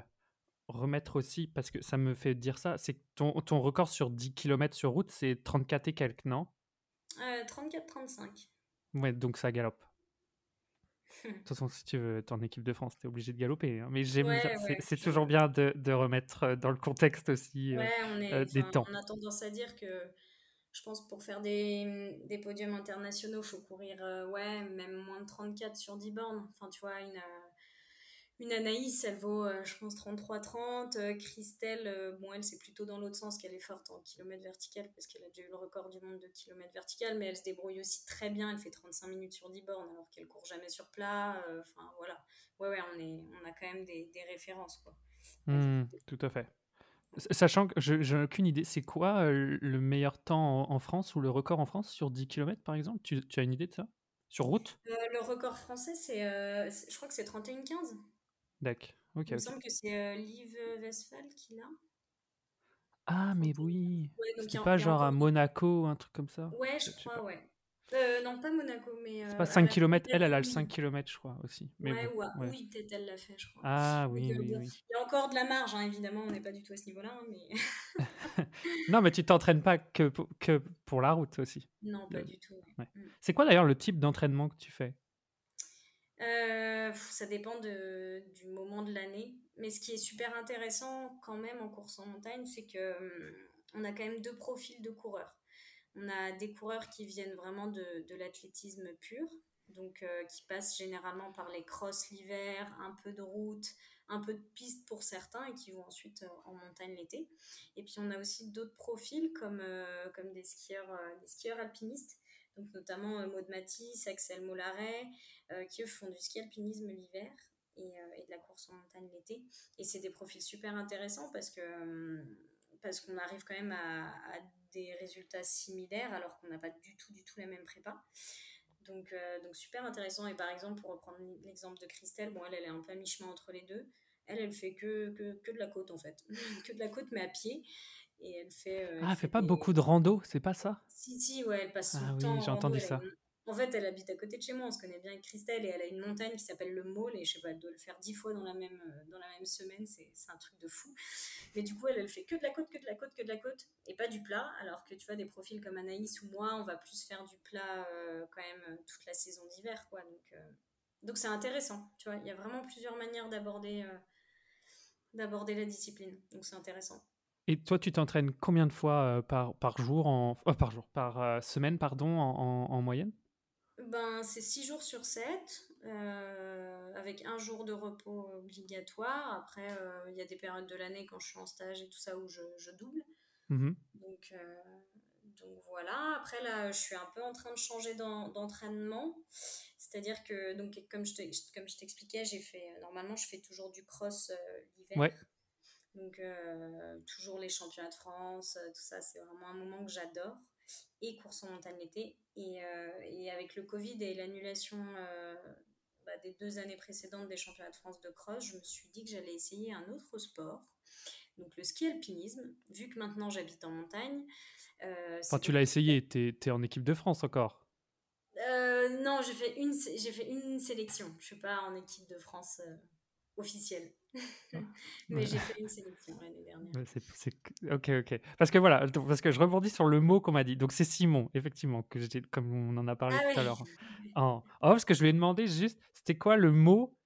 remettre aussi, parce que ça me fait dire ça, c'est que ton, ton record sur 10 km sur route, c'est 34 et quelques, non? 34-35. Ouais, donc ça galope. de toute façon, si tu veux, en équipe de France, tu es obligé de galoper. Hein. Mais j'aime c'est toujours bien de, de, remettre euh, dans le contexte aussi euh, on est, euh, des temps. On a tendance à dire que je pense pour faire des, des podiums internationaux, il faut courir ouais, même moins de 34 sur 10 bornes. Enfin, tu vois, une, une Anaïs, elle vaut, euh, je pense, 33-30. Euh, Christelle, euh, bon, elle, c'est plutôt dans l'autre sens qu'elle est forte en kilomètre vertical parce qu'elle a déjà eu le record du monde de kilomètre vertical, mais elle se débrouille aussi très bien. Elle fait 35 minutes sur 10 bornes alors qu'elle court jamais sur plat. Enfin, voilà. Ouais, ouais, on, est, on a quand même des, des références, quoi. Mmh, tout à fait. Sachant que je n'ai aucune idée, c'est quoi le meilleur temps en, France ou le record en France sur 10 km par exemple? Tu, tu, as une idée de ça? Sur route? Le record français, c'est, je crois que c'est 31-15. D'accord. Il me semble que c'est euh, Liv Westphal qui l'a. Ah, mais oui. c'est pas genre à Monaco, un truc comme ça? Ouais, je, crois, ouais. Euh, non, pas Monaco, mais. c'est pas 5 km, elle, elle a le 5 km, je crois, aussi. Mais ouais, oui, peut-être elle l'a fait, je crois. Ah, oui, oui, oui, Il y a encore de la marge, hein, évidemment, on n'est pas du tout à ce niveau-là, hein, mais. non, mais tu t'entraînes pas que, que pour la route aussi. Non, pas du tout. Mm. C'est quoi d'ailleurs le type d'entraînement que tu fais? Euh, ça dépend du moment de l'année. Mais ce qui est super intéressant quand même en course en montagne, c'est que hum, on a quand même deux profils de coureurs. On a des coureurs qui viennent vraiment de, de l'athlétisme pur, donc euh, qui passent généralement par les crosses l'hiver, un peu de route, un peu de piste pour certains et qui vont ensuite euh, en montagne l'été. Et puis on a aussi d'autres profils comme, comme des, skieurs, des skieurs alpinistes donc notamment euh, Maud Matisse, Axel Mollaret, euh, qui eux font du ski alpinisme l'hiver et, euh, de la course en montagne l'été. Et c'est des profils super intéressants parce que parce qu'on arrive quand même à, des résultats similaires alors qu'on n'a pas du tout du tout la même prépa. Donc, donc super intéressant. Et par exemple, pour reprendre l'exemple de Christelle, bon, elle, elle est un peu à mi-chemin entre les deux. Elle, elle fait que, que, que, de la côte en fait. que de la côte, mais à pied. Et elle fait. Euh, ah, elle fait, pas beaucoup de rando, c'est pas ça? Si, si, ouais, elle passe ah, oui, temps. j'ai entendu ça. En fait, elle habite à côté de chez moi, on se connaît bien avec Christelle et elle a une montagne qui s'appelle le Môle et je sais pas, elle doit le faire dix fois dans la même, euh, dans la même semaine, c'est un truc de fou. Mais du coup, elle, elle fait que de la côte, que de la côte, que de la côte et pas du plat, alors que tu vois, des profils comme Anaïs ou moi, on va plus faire du plat euh, quand même toute la saison d'hiver, quoi. Donc, donc c'est intéressant, tu vois, il y a vraiment plusieurs manières d'aborder d'aborder la discipline, donc c'est intéressant. Et toi, tu t'entraînes combien de fois euh, par, par jour, en, euh, par jour, par euh, semaine, pardon, en, en, moyenne? Ben, c'est 6 jours sur 7, avec un jour de repos obligatoire. Après, il y a des périodes de l'année quand je suis en stage et tout ça où je, je double. Mmh donc, donc voilà. Après, là, je suis un peu en train de changer d'entraînement. C'est-à-dire que, donc, comme je t'expliquais, j'ai fait, normalement, je fais toujours du cross l'hiver. Ouais. Donc, euh, toujours les championnats de France, euh, tout ça, c'est vraiment un moment que j'adore. Et course en montagne l'été. Et, euh, et, avec le Covid et l'annulation bah, des deux années précédentes des championnats de France de cross, je me suis dit que j'allais essayer un autre sport. Donc, le ski alpinisme, vu que maintenant j'habite en montagne. enfin, tu l'as essayé, tu es, en équipe de France encore Non, j'ai fait, une, fait une sélection. Je ne suis pas en équipe de France officielle. Ah. Mais j'ai fait une sélection l'année dernière. Ok, ok. Parce que voilà, parce que je rebondis sur le mot qu'on m'a dit. Donc c'est Simon, effectivement, que j'étais, comme on en a parlé ah tout à l'heure. Oh. parce que je lui ai demandé juste, c'était quoi le mot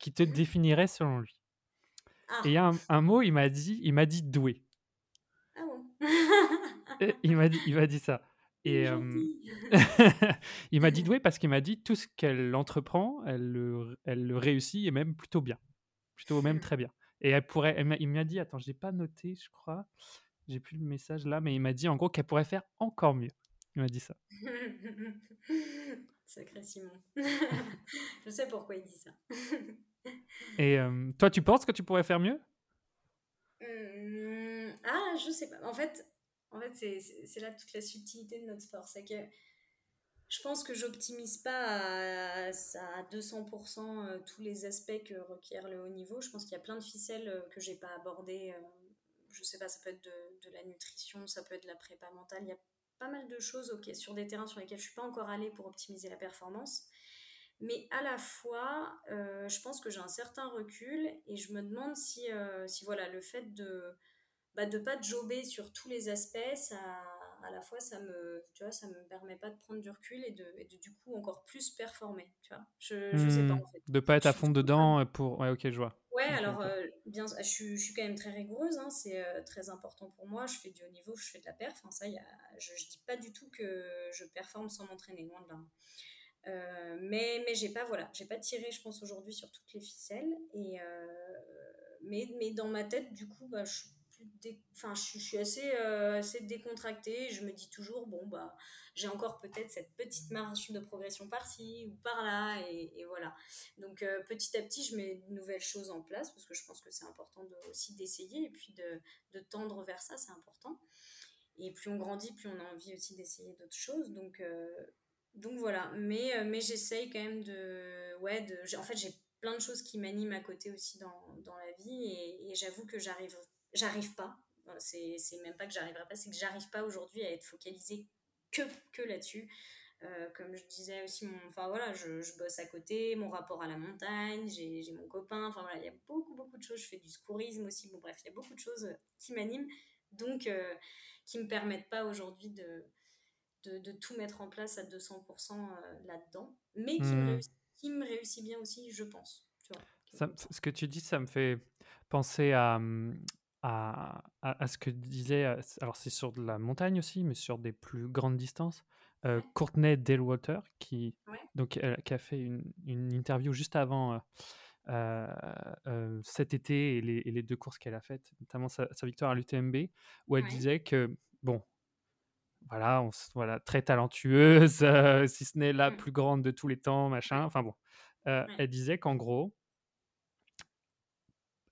qui te définirait selon lui? Ah. Et il y a un, mot, il m'a dit, il m'a dit doué. Ah bon? Il m'a dit, il m'a dit ça. Et il m'a dit doué parce qu'il m'a dit tout ce qu'elle entreprend, elle le, elle le réussit et même plutôt bien. Plutôt même très bien. Et elle pourrait, il m'a dit, attends, je n'ai pas noté, je crois, j'ai plus le message là, mais il m'a dit en gros qu'elle pourrait faire encore mieux. Il m'a dit ça. sacré Simon. je sais pourquoi il dit ça. Et toi, tu penses que tu pourrais faire mieux? Mmh, Ah, je sais pas. En fait, en fait c'est là toute la subtilité de notre sport. C'est que je pense que j'optimise pas à, à 200% euh, tous les aspects que requiert le haut niveau. Je pense qu'il y a plein de ficelles euh, que j'ai pas abordées. Euh, je sais pas, ça peut être de, la nutrition, ça peut être de la prépa mentale. Il y a pas mal de choses sur des terrains sur lesquels je suis pas encore allée pour optimiser la performance. Mais à la fois, je pense que j'ai un certain recul et je me demande si, si voilà, le fait de ne bah, pas jobber sur tous les aspects, ça à la fois ça me tu vois ça me permet pas de prendre du recul et de, et de du coup encore plus performer tu vois. Je, je sais pas hmm. en fait. De pas être à fond dedans pour ouais ok je vois. Ouais alors euh, bien je, je, suis quand même très rigoureuse hein, c'est euh, très important pour moi je fais du haut niveau je fais de la perf hein, ça y a, je, je dis pas du tout que je performe sans m'entraîner loin de là euh, mais mais j'ai pas voilà j'ai pas tiré je pense aujourd'hui sur toutes les ficelles et mais mais dans ma tête du coup bah, je enfin, je, suis assez, euh, assez décontractée. Je me dis toujours, bon, bah, j'ai encore peut-être cette petite marge de progression par-ci ou par-là. Et, voilà. Donc, euh, petit à petit, je mets de nouvelles choses en place parce que je pense que c'est important aussi d'essayer et puis de, tendre vers ça, c'est important. Et plus on grandit, plus on a envie aussi d'essayer d'autres choses. Donc, euh, donc voilà. Mais, mais j'essaye quand même de. Ouais, de, en fait, j'ai plein de choses qui m'animent à côté aussi dans, dans la vie et j'avoue que j'arrive j'arrive pas. C'est, c'est même pas que j'arriverai pas, c'est que j'arrive pas aujourd'hui à être focalisée que, que là-dessus. Euh, comme je disais aussi, mon, enfin voilà, je, je, bosse à côté, mon rapport à la montagne, j'ai, j'ai mon copain, enfin voilà, il y a beaucoup, beaucoup de choses. Je fais du secourisme aussi, bon bref, il y a beaucoup de choses qui m'animent, donc euh, qui me permettent pas aujourd'hui de, de, de, tout mettre en place à 200% euh, là-dedans, mais qui, me hmm. réussit, qui, me réussit, bien aussi, je pense. Tu vois, ça, ce que tu dis, ça me fait penser à, à, à, ce que disait, euh, alors c'est sur de la montagne aussi, mais sur des plus grandes distances, euh, Courtney Delwater, qui, donc, qui a fait une, une interview juste avant euh, cet été et les, les deux courses qu'elle a faites, notamment sa, victoire à l'UTMB, où elle disait que, bon, voilà, on, voilà très talentueuse, si ce n'est la mmh. plus grande de tous les temps, machin, enfin bon. Elle disait qu'en gros,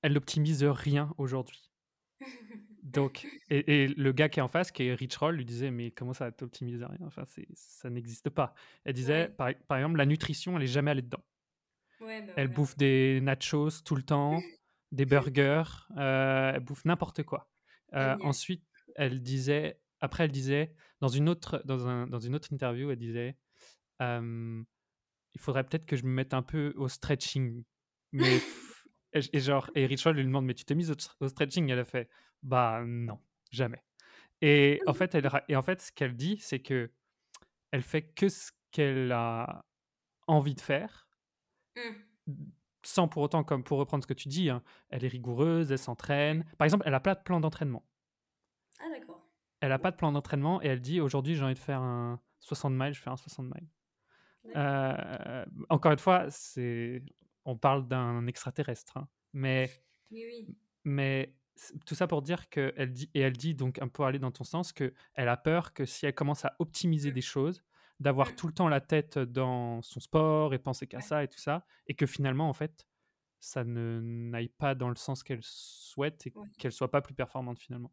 elle n'optimise rien aujourd'hui. Donc, et, le gars qui est en face, qui est Rich Roll, lui disait Mais comment ça t'optimise rien? Enfin, ça n'existe pas. Elle disait, par, exemple, la nutrition, elle est jamais allée dedans. Bah elle bouffe des nachos tout le temps, des burgers, euh, elle bouffe n'importe quoi. Euh, ensuite, elle disait, après, elle disait, dans une autre, dans un, dans une autre interview, elle disait Il faudrait peut-être que je me mette un peu au stretching. Mais et, genre, et Richard lui demande, mais tu t'es mise au, stretching? Elle a fait, bah non, jamais. Et en fait, elle, et en fait ce qu'elle dit, c'est que elle fait que ce qu'elle a envie de faire, mmh. sans pour autant, comme pour reprendre ce que tu dis, hein, elle est rigoureuse, elle s'entraîne. Par exemple, elle a pas de plan d'entraînement. Ah d'accord. Elle a pas de plan d'entraînement et elle dit, aujourd'hui, j'ai envie de faire un 60 miles, je fais un 60 miles. Euh, encore une fois, c'est on parle d'un extraterrestre. Hein. Mais, mais tout ça pour dire qu'elle dit, et elle dit donc un peu aller dans ton sens, qu'elle a peur que si elle commence à optimiser mmh. des choses, d'avoir mmh. tout le temps la tête dans son sport et penser qu'à ça et tout ça, et que finalement, en fait, ça ne n'aille pas dans le sens qu'elle souhaite et qu'elle soit pas plus performante finalement.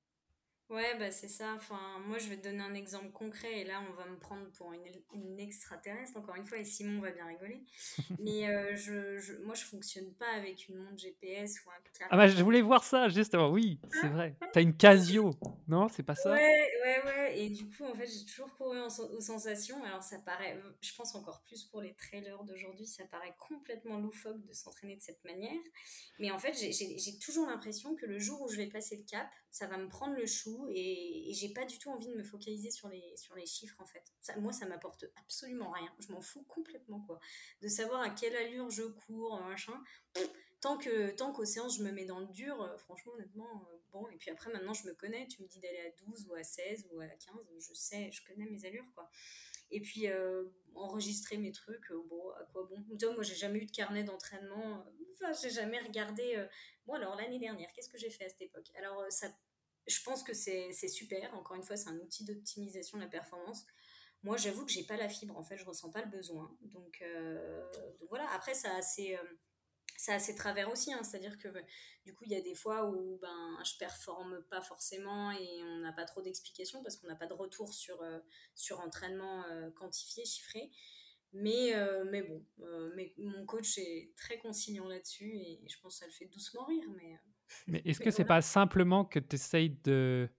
Ouais, bah c'est ça. Enfin, moi, je vais te donner un exemple concret et là, on va me prendre pour une, une extraterrestre, encore une fois, et Simon va bien rigoler. Mais euh, je, je, moi, je fonctionne pas avec une montre GPS ou un Ah bah, je voulais voir ça, justement, oui, c'est vrai. T'as une Casio, non C'est pas ça? Ouais, ouais, ouais. Et du coup, en fait, j'ai toujours couru aux sensations. Alors, ça paraît, je pense encore plus pour les trailers d'aujourd'hui, ça paraît complètement loufoque de s'entraîner de cette manière. Mais en fait, j'ai toujours l'impression que le jour où je vais passer le cap, ça va me prendre le chou et, j'ai pas du tout envie de me focaliser sur les, sur les chiffres en fait. Moi, ça m'apporte absolument rien. Je m'en fous complètement quoi. De savoir à quelle allure je cours, machin. Tant que tant qu'aux séances je me mets dans le dur, euh, franchement, honnêtement, euh, bon. Et puis après, maintenant, je me connais. Tu me dis d'aller à 12 ou à 16 ou à 15, je sais, je connais mes allures quoi. Et puis euh, enregistrer mes trucs, bon, à quoi bon? Moi, j'ai jamais eu de carnet d'entraînement. J'ai jamais regardé. Bon, alors l'année dernière, qu'est-ce que j'ai fait à cette époque? Alors, ça je pense que c'est super. Encore une fois, c'est un outil d'optimisation de la performance. Moi, j'avoue que j'ai pas la fibre, en fait, je ressens pas le besoin. Donc, donc voilà, après, ça a ça ses travers aussi, hein. c'est-à-dire que du coup, il y a des fois où ben, je performe pas forcément et on n'a pas trop d'explications parce qu'on n'a pas de retour sur, sur entraînement quantifié, chiffré. Mais, mais bon, mais mon coach est très conciliant là-dessus et je pense que ça le fait doucement rire. Mais, mais est-ce que c'est pas simplement que tu essayes de.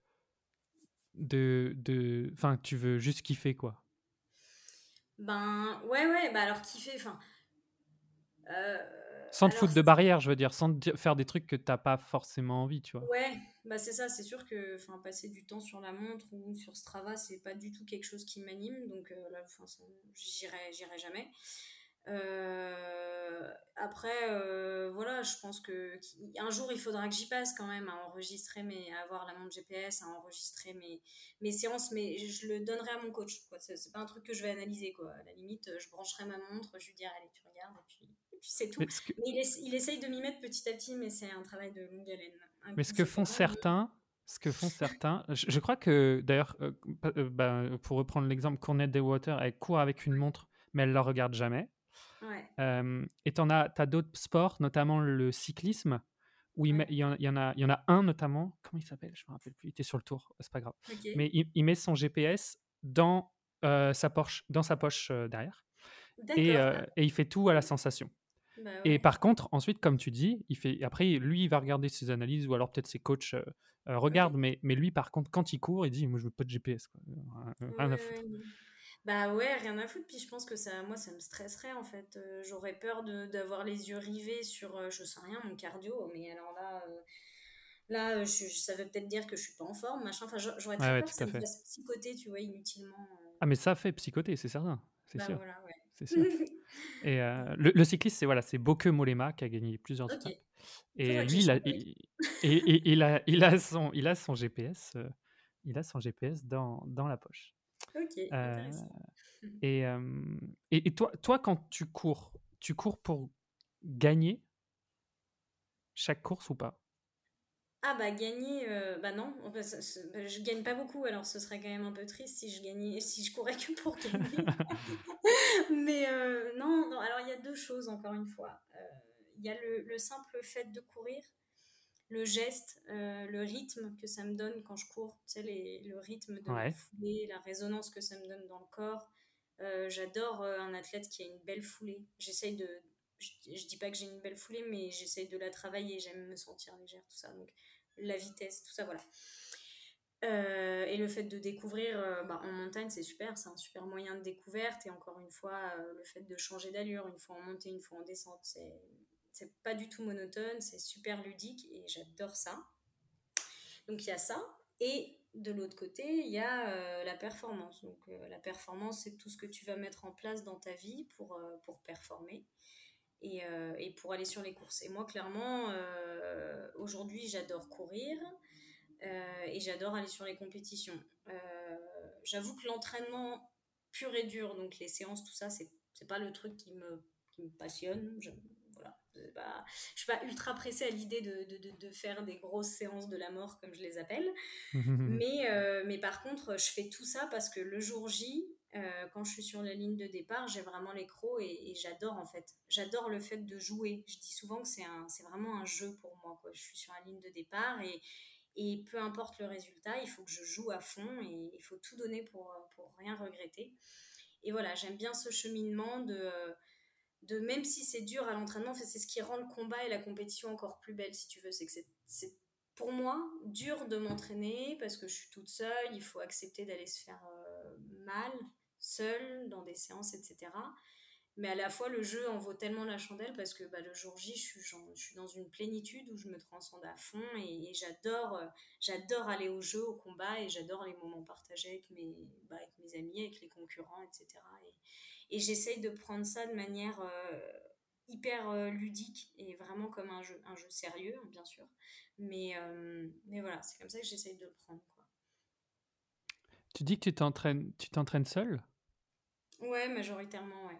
de. de. Enfin, tu veux juste kiffer, quoi? Ben, ouais, ouais, bah alors kiffer, enfin. Sans te foutre de barrière, je veux dire, sans faire des trucs que t'as pas forcément envie, tu vois. Ouais, bah c'est ça, c'est sûr que passer du temps sur la montre ou sur Strava, c'est pas du tout quelque chose qui m'anime, donc euh, là, j'irai jamais. Euh, après, euh, voilà, je pense que un jour il faudra que j'y passe quand même à enregistrer mes, à avoir la montre GPS, à enregistrer mes, mes séances, mais je le donnerai à mon coach. Quoi. C'est, pas un truc que je vais analyser. Quoi. À la limite, je brancherai ma montre, je lui dirai allez, tu regardes, et puis c'est tout. Mais il, il, essaye de m'y mettre petit à petit, mais c'est un travail de longue haleine. mais ce que font certains, ce que font certains, je, crois que d'ailleurs, euh, euh, bah, pour reprendre l'exemple, Cornette Water, elle court avec une montre, mais elle ne la regarde jamais. Ouais. Euh, et tu as, as d'autres sports, notamment le cyclisme, où il, il, y en, il, y en, a, il y en a un notamment, comment il s'appelle Je me rappelle plus, il était sur le tour, c'est pas grave. Mais il, met son GPS dans, sa, poche, dans sa poche derrière. Et, et, il fait tout à la sensation. Bah et par contre, ensuite, comme tu dis, il fait. Après, lui, il va regarder ses analyses ou alors peut-être ses coachs euh, euh, regardent. Mais, mais lui, par contre, quand il court, il dit Moi, je veux pas de GPS. Quoi. Rien à foutre. Bah ouais, rien à foutre. Puis je pense que ça, moi, ça me stresserait en fait. Euh, j'aurais peur d'avoir les yeux rivés sur, je sais rien, mon cardio. Mais alors là, là je, ça veut peut-être dire que je suis pas en forme, machin. Enfin, j'aurais très peur que ça me fasse psychoter, tu vois, inutilement. Ah, mais ça fait psychoter, c'est certain. C'est bah, sûr. Voilà. C'est sûr. Et euh, le, le, cycliste, c'est voilà, c'est Boke Molema qui a gagné plusieurs okay. Et lui, il a, il, et, il, a, il, a son, il a son GPS, euh, il a son GPS dans, dans la poche. Ok, euh, et, et, toi, toi, quand tu cours, tu cours pour gagner chaque course ou pas? Ah bah gagner, euh, bah non, bah, je gagne pas beaucoup, alors ce serait quand même un peu triste si je gagnais, si je courais que pour gagner. Mais euh, non, non, alors il y a deux choses encore une fois. Euh, il y a le, simple fait de courir, le geste, le rythme que ça me donne quand je cours, tu sais, le rythme de la foulée, la résonance que ça me donne dans le corps. J'adore un athlète qui a une belle foulée. J'essaye de, je, je, dis pas que j'ai une belle foulée, mais j'essaye de la travailler. J'aime me sentir légère, tout ça. Donc, la vitesse, tout ça, voilà. Euh, et le fait de découvrir euh, bah, en montagne, c'est super, c'est un super moyen de découverte. Et encore une fois, euh, le fait de changer d'allure, une fois en montée, une fois en descente, c'est, pas du tout monotone, c'est super ludique et j'adore ça. Donc il y a ça. Et de l'autre côté, il y a la performance. Donc la performance, c'est tout ce que tu vas mettre en place dans ta vie pour, pour performer et, et, pour aller sur les courses. Et moi, clairement, aujourd'hui, j'adore courir euh, et j'adore aller sur les compétitions. J'avoue que l'entraînement pur et dur, donc les séances, tout ça, c'est pas le truc qui me, qui me passionne. Je, voilà, je suis pas ultra pressée à l'idée de, de, de, faire des grosses séances de la mort, comme je les appelle. mais, mais par contre, je fais tout ça parce que le jour J, euh, quand je suis sur la ligne de départ, j'ai vraiment les crocs et, j'adore en fait. J'adore le fait de jouer. Je dis souvent que c'est vraiment un jeu pour moi. Quoi. Je suis sur la ligne de départ et, et peu importe le résultat, il faut que je joue à fond et il faut tout donner pour, pour rien regretter. Et voilà, j'aime bien ce cheminement de, de même si c'est dur à l'entraînement, c'est ce qui rend le combat et la compétition encore plus belle si tu veux. C'est que c'est, c'est pour moi dur de m'entraîner parce que je suis toute seule, il faut accepter d'aller se faire euh, mal, seule, dans des séances, etc. Mais à la fois, le jeu en vaut tellement la chandelle parce que bah, le jour J, je suis, je suis dans une plénitude où je me transcende à fond et, j'adore, euh, j'adore aller au jeu, au combat et j'adore les moments partagés avec mes, bah, avec mes amis, avec les concurrents, etc. Et, et j'essaye de prendre ça de manière euh, hyper euh, ludique et vraiment comme un jeu, un jeu sérieux, bien sûr. Mais, mais voilà, c'est comme ça que j'essaye de le prendre. Quoi. Tu dis que tu t'entraînes, tu t'entraînes seul Ouais, majoritairement, ouais.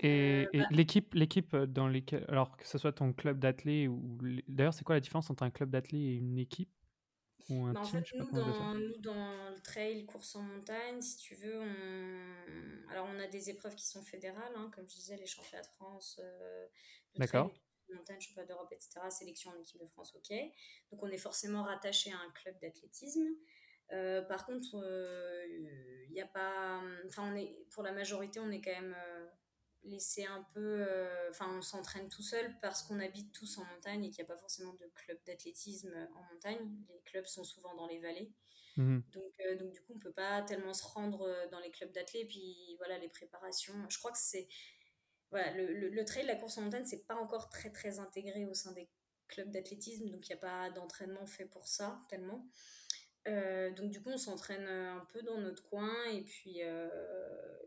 Et, euh, bah l'équipe, l'équipe dans lesquelles, alors que ce soit ton club d'athlètes ou d'ailleurs, c'est quoi la différence entre un club d'athlètes et une équipe? Ou un Bah, en fait, nous dans, nous, dans le trail, course en montagne, si tu veux, on... Alors, on a des épreuves qui sont fédérales, hein, comme je disais, les championnats de France euh, trail, de montagne, championnat d'Europe, etc., sélection en équipe de France, ok. Donc, on est forcément rattaché à un club d'athlétisme. Euh, par contre, il n'y a pas... Enfin, on est... pour la majorité, on est quand même... laissé un peu. euh, Enfin, on s'entraîne tout seul parce qu'on habite tous en montagne et qu'il n'y a pas forcément de club d'athlétisme en montagne. Les clubs sont souvent dans les vallées. Mhm. Donc, euh, donc du coup, on peut pas tellement se rendre euh, dans les clubs d'athlètes. Puis, voilà, les préparations. Je crois que c'est. Voilà, le, le, le trail, la course en montagne, c'est pas encore très, très intégré au sein des clubs d'athlétisme. Donc, il n'y a pas d'entraînement fait pour ça, tellement. Euh, donc du coup, on s'entraîne euh, un peu dans notre coin et puis, euh,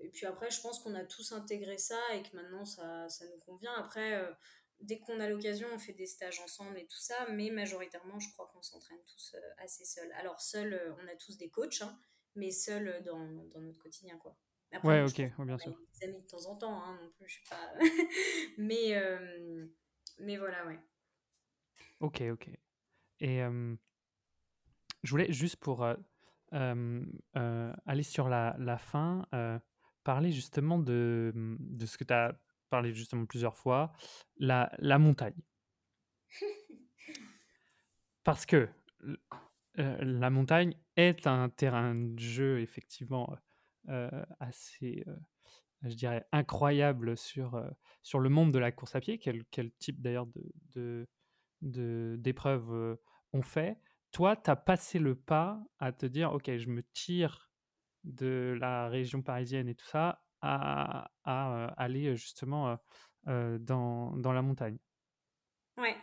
et puis après, je pense qu'on a tous intégré ça et que maintenant, ça, ça nous convient. Après, euh, dès qu'on a l'occasion, on fait des stages ensemble et tout ça, mais majoritairement, je crois qu'on s'entraîne tous assez seuls. Alors seuls, on a tous des coachs, hein, mais seuls dans, dans notre quotidien, quoi. Après, Ouais, ok, ouais, bien qu'on a sûr. des amis de temps en temps, hein, non plus, je sais pas. mais, mais voilà, ouais. Ok, ok. Et je voulais juste pour euh, euh, euh, aller sur la, la fin, parler justement de, de ce que tu as parlé justement plusieurs fois, la, la montagne. Parce que euh, la montagne est un terrain de jeu effectivement euh, assez, euh, je dirais, incroyable sur, sur le monde de la course à pied. Quel, quel type d'ailleurs de, de, de- d'épreuves on fait Toi, tu as passé le pas à te dire, OK, je me tire de la région parisienne et tout ça à, euh, aller justement euh, euh, dans, dans la montagne? Ouais.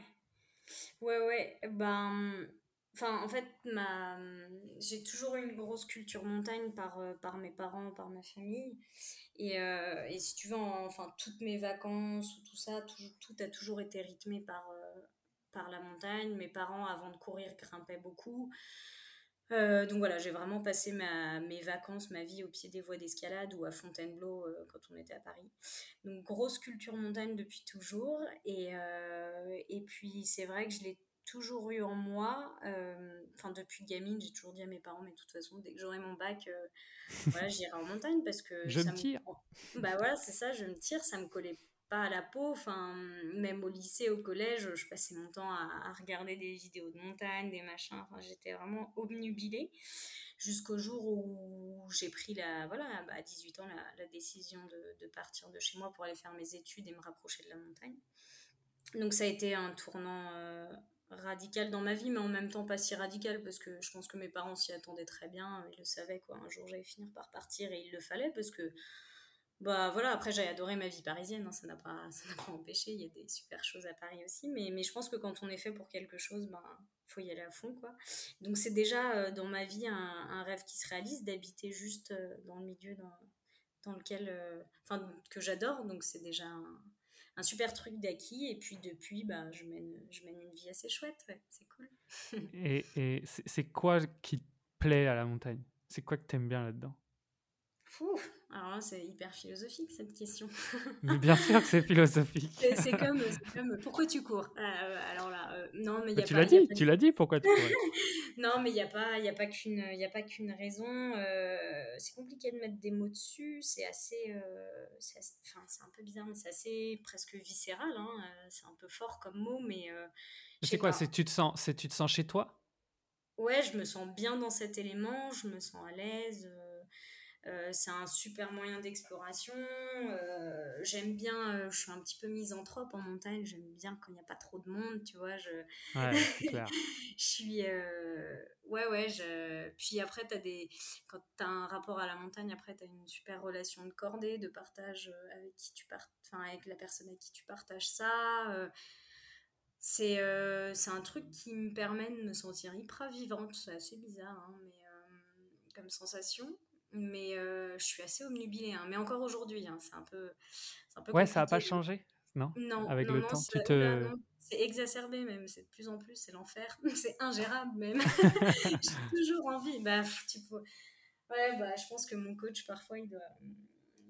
Ouais, ouais, ben, enfin, en fait, ma, j'ai toujours eu une grosse culture montagne par, par mes parents, par ma famille. Et, et si tu veux, en- enfin, toutes mes vacances ou tout ça, tout, a toujours été rythmé par, par la montagne. Mes parents, avant de courir, grimpaient beaucoup. Euh, donc voilà, j'ai vraiment passé ma, mes vacances, ma vie au pied des voies d'escalade ou à Fontainebleau euh, quand on était à Paris. Donc grosse culture montagne depuis toujours. Et, euh, et puis c'est vrai que je l'ai toujours eu en moi. Enfin, depuis gamine, j'ai toujours dit à mes parents, mais de toute façon, dès que j'aurai mon bac, voilà, j'irai en montagne parce que Je ça me me... tire. Bah voilà, c'est ça, je me tire, ça me collait pas à la peau. Enfin, même au lycée, au collège, je passais mon temps à, regarder des vidéos de montagne, des machins. Enfin, j'étais vraiment obnubilée jusqu'au jour où j'ai pris la, voilà, bah, à 18 ans la, la décision de, de, partir de chez moi pour aller faire mes études et me rapprocher de la montagne. Donc ça a été un tournant euh, radical dans ma vie, mais en même temps pas si radical parce que je pense que mes parents s'y attendaient très bien, ils le savaient quoi. Un jour j'allais finir par partir et il le fallait parce que bah voilà, après j'ai adoré ma vie parisienne, hein, ça n'a pas, ça n'a pas empêché, il y a des super choses à Paris aussi, mais, mais je pense que quand on est fait pour quelque chose, ben faut y aller à fond quoi. Donc c'est déjà euh, dans ma vie un, un, rêve qui se réalise d'habiter juste euh, dans le milieu dans, dans lequel, enfin euh, que j'adore, donc c'est déjà un, super truc d'acquis et puis depuis bah je mène, je mène une vie assez chouette, c'est cool. et, et c'est quoi qui te plaît à la montagne? C'est quoi que t'aimes bien là-dedans? Ouf, alors là, c'est hyper philosophique cette question. Mais bien sûr que c'est philosophique. c'est comme, comme, pourquoi tu cours? Euh, Alors là, euh, non, mais il y a tu pas. l'as dit, tu l'as dit, pourquoi tu courais Non, mais il n'y a pas, il a pas qu'une, il a pas qu'une raison. Euh, c'est compliqué de mettre des mots dessus. C'est assez, euh, c'est enfin, c'est un peu bizarre, mais c'est assez presque viscéral. Hein, c'est un peu fort comme mot, mais. euh, c'est quoi C'est tu te sens, c'est tu te sens chez toi? Ouais, je me sens bien dans cet élément. Je me sens à l'aise. Euh, c'est un super moyen d'exploration. Euh, j'aime bien, euh, je suis un petit peu misanthrope en montagne. J'aime bien quand il n'y a pas trop de monde, tu vois. Je, ouais, c'est clair. je suis. Ouais, ouais. Je... Puis après, as des... quand tu as un rapport à la montagne, après, tu as une super relation de cordée, de partage avec, qui tu part... enfin, avec la personne avec qui tu partages ça. C'est un truc qui me permet de me sentir hyper vivante. C'est assez bizarre, hein, mais comme sensation mais euh, je suis assez omnubilée. Hein. Mais encore aujourd'hui, hein, c'est un peu, un peu. Ouais, ça n'a pas changé, non? Non, avec non, le non, temps. Tu te... c'est exacerbé même. C'est de plus en plus, c'est l'enfer. c'est ingérable même. J'ai toujours envie. Bah, tu peux... Ouais, bah, je pense que mon coach parfois, il doit,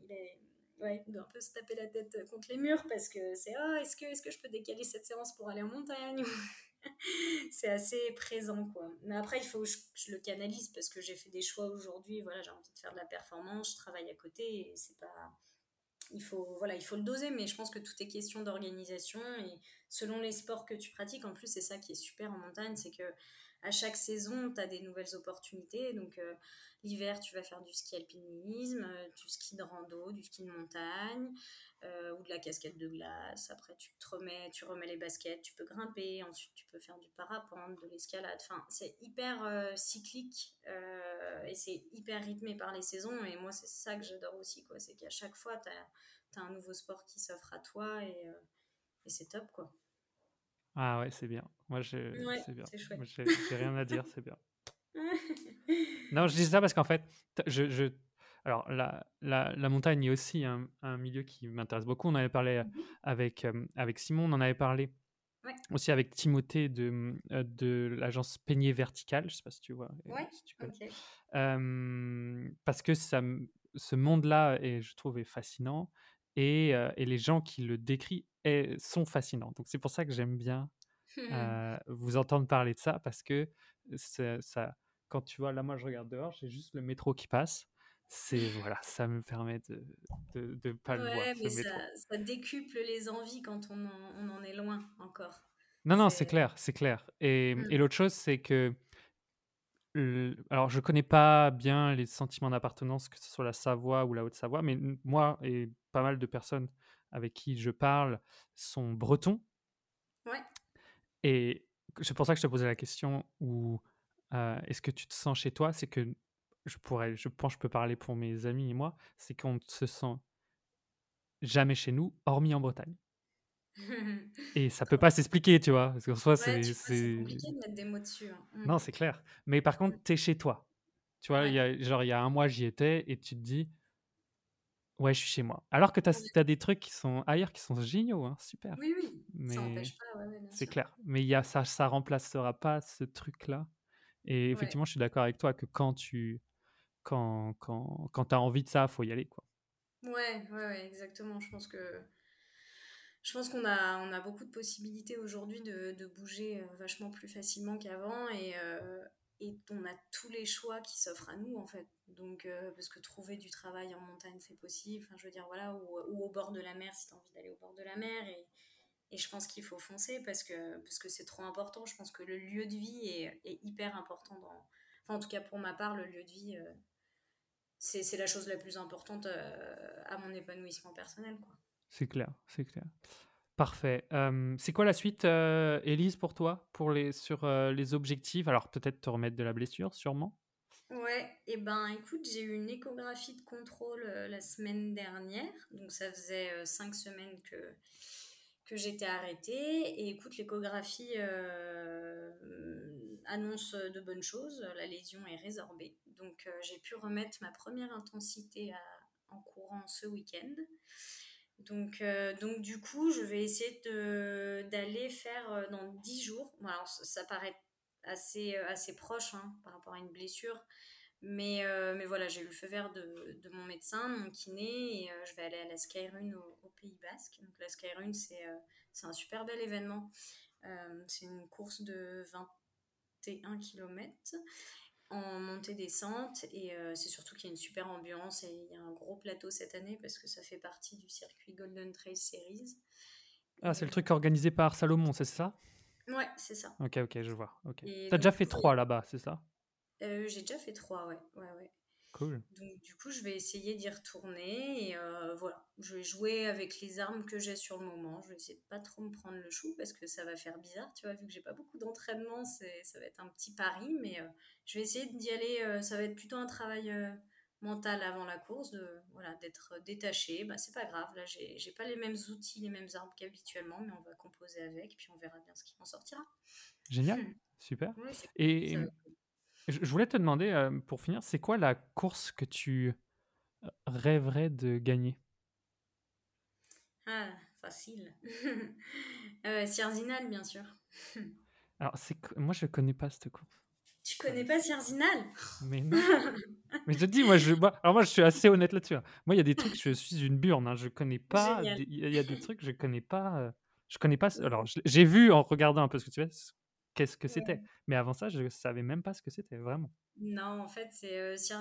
il est, ouais, il doit un peu se taper la tête contre les murs parce que c'est ah, est-ce que, est-ce que je peux décaler cette séance pour aller en montagne? c'est assez présent, quoi. Mais après, il faut que je, le canalise parce que j'ai fait des choix aujourd'hui. Voilà, j'ai envie de faire de la performance, je travaille à côté et c'est pas. Il faut, voilà, il faut le doser, mais je pense que tout est question d'organisation et selon les sports que tu pratiques, en plus, c'est ça qui est super en montagne, c'est que à chaque saison, tu as des nouvelles opportunités. Donc, euh, l'hiver, tu vas faire du ski alpinisme, euh, du ski de rando, du ski de montagne euh, ou de la casquette de glace. Après, tu te remets, tu remets les baskets, tu peux grimper. Ensuite, tu peux faire du parapente, de l'escalade. Enfin, c'est hyper cyclique et c'est hyper rythmé par les saisons. Et moi, c'est ça que j'adore aussi. quoi. C'est qu'à chaque fois, tu as, un nouveau sport qui s'offre à toi et, et c'est top. quoi. Ah ouais, c'est bien. Moi, je, Ouais, c'est bien. c'est chouette. Moi, j'ai j'ai rien à dire, c'est bien. Non, je dis ça parce qu'en fait, t- je, je- alors la, la, la montagne est aussi un, un milieu qui m'intéresse beaucoup. On en avait parlé euh, Mhm. avec, euh, avec Simon, on en avait parlé Ouais. aussi avec Timothée de, euh, de l'agence Peigné Vertical. Je sais pas si tu vois, euh, Ouais, si tu connais. ok. Euh, parce que ça, me- ce monde-là, je trouve, est fascinant et, euh, et les gens qui le décrivent sont fascinants. Donc c'est pour ça que j'aime bien euh, vous entendre parler de ça parce que ça, quand tu vois, là, moi, je regarde dehors, j'ai juste le métro qui passe. C'est voilà, ça me permet de de, de pas le voir mais ça, ça décuple les envies quand on en, on en est loin encore. Non, non, c'est clair, c'est clair. Et, Mm. et l'autre chose, c'est que le- alors je connais pas bien les sentiments d'appartenance, que ce soit la Savoie ou la Haute-Savoie, mais moi et pas mal de personnes avec qui je parle sont bretons. Ouais. Et c'est pour ça que je te posais la question où euh, est-ce que tu te sens chez toi? C'est que je pourrais, je pense, que je peux parler pour mes amis et moi, c'est qu'on ne se sent jamais chez nous, hormis en Bretagne. Et ça peut pas s'expliquer, tu vois, parce qu'en soi, Ouais, c'est, tu compliqué de mettre des mots dessus. hein. Mm. Non, c'est clair. Mais par contre, Mm. t'es chez toi. Tu vois, il y Ouais. a, genre, il y a un mois, j'y étais et tu te dis, ouais, je suis chez moi. Alors que tu as, des trucs qui sont ailleurs qui sont géniaux, hein, super. Oui, oui, ça Mais n'empêche pas, ouais, ouais, bien c'est clair. Mais il y a, ça ça remplacera pas ce truc-là. Et Ouais. effectivement, je suis d'accord avec toi que quand tu quand, quand, quand as envie de ça, faut y aller. Quoi. Ouais, ouais, ouais, exactement. Je pense que je pense qu'on a, on a beaucoup de possibilités aujourd'hui de, de bouger euh, vachement plus facilement qu'avant et, euh, et on a tous les choix qui s'offrent à nous en fait. Donc, euh, parce que trouver du travail en montagne, c'est possible. Enfin, je veux dire, voilà, ou, au bord de la mer si tu as envie d'aller au bord de la mer. Et, et je pense qu'il faut foncer parce que parce que c'est trop important. Je pense que le lieu de vie est, hyper important. Enfin, en tout cas, pour ma part, le lieu de vie, euh, c'est c'est la chose la plus importante euh, à mon épanouissement personnel, quoi. C'est clair, c'est clair. Parfait. C'est quoi la suite, Élise, pour toi, pour les, sur les objectifs? Alors, peut-être te remettre de la blessure, sûrement Ouais, et ben écoute, j'ai eu une échographie de contrôle la semaine dernière, donc ça faisait cinq semaines que, que j'étais arrêtée. Et écoute, l'échographie annonce de bonnes choses, la lésion est résorbée. Donc j'ai pu remettre ma première intensité en courant ce week-end. Donc, euh, donc du coup, je vais essayer d'aller faire euh, dans 10 jours. Alors, ça, paraît assez, euh, assez proche hein, par rapport à une blessure. Mais, mais voilà, j'ai eu le feu vert de, de mon médecin, de mon kiné, et je vais aller à la Skyrun au, Pays Basque. Donc la Skyrun, c'est un super bel événement. C'est une course de 21 km en montée-descente, et euh, c'est surtout qu'il y a une super ambiance, et il y a un gros plateau cette année, parce que ça fait partie du circuit Golden Trail Series. Ah, c'est le truc organisé par Salomon, c'est ça? Ouais, c'est ça. Ok, ok, je vois. Ok. Et T'as déjà fait trois là-bas, c'est ça? Euh, j'ai déjà fait trois, ouais. ouais, ouais. Cool. Donc du coup, je vais essayer d'y retourner et euh, voilà, je vais jouer avec les armes que j'ai sur le moment. Je vais essayer de pas trop me prendre le chou parce que ça va faire bizarre, tu vois, vu que j'ai pas beaucoup d'entraînement, c'est ça va être un petit pari, mais euh, je vais essayer d'y aller. euh, ça va être plutôt un travail mental avant la course, de voilà, d'être détaché. Bah c'est pas grave, là j'ai j'ai pas les mêmes outils, les mêmes armes qu'habituellement, mais on va composer avec, puis on verra bien ce qui en sortira. Génial, super. Oui, Et cool. Je je voulais te demander, euh, pour finir, c'est quoi la course que tu euh, rêverais de gagner? Ah, facile. euh, Sierzinal, bien sûr. Alors, c'est moi, je connais pas cette course. Tu connais pas Sierzinal Mais non. Mais je te dis, moi, je, moi, alors moi, je suis assez honnête là-dessus. hein. Moi, il y a des trucs, je suis une burne. hein. Je connais pas. Il y, a- il y a des trucs, je connais pas. euh, Je connais pas. Alors, j'ai vu en regardant un peu ce que tu fais. Qu'est-ce que c'était? Mais avant ça, je savais même pas ce que c'était, vraiment. Non, en fait, c'est euh, c'est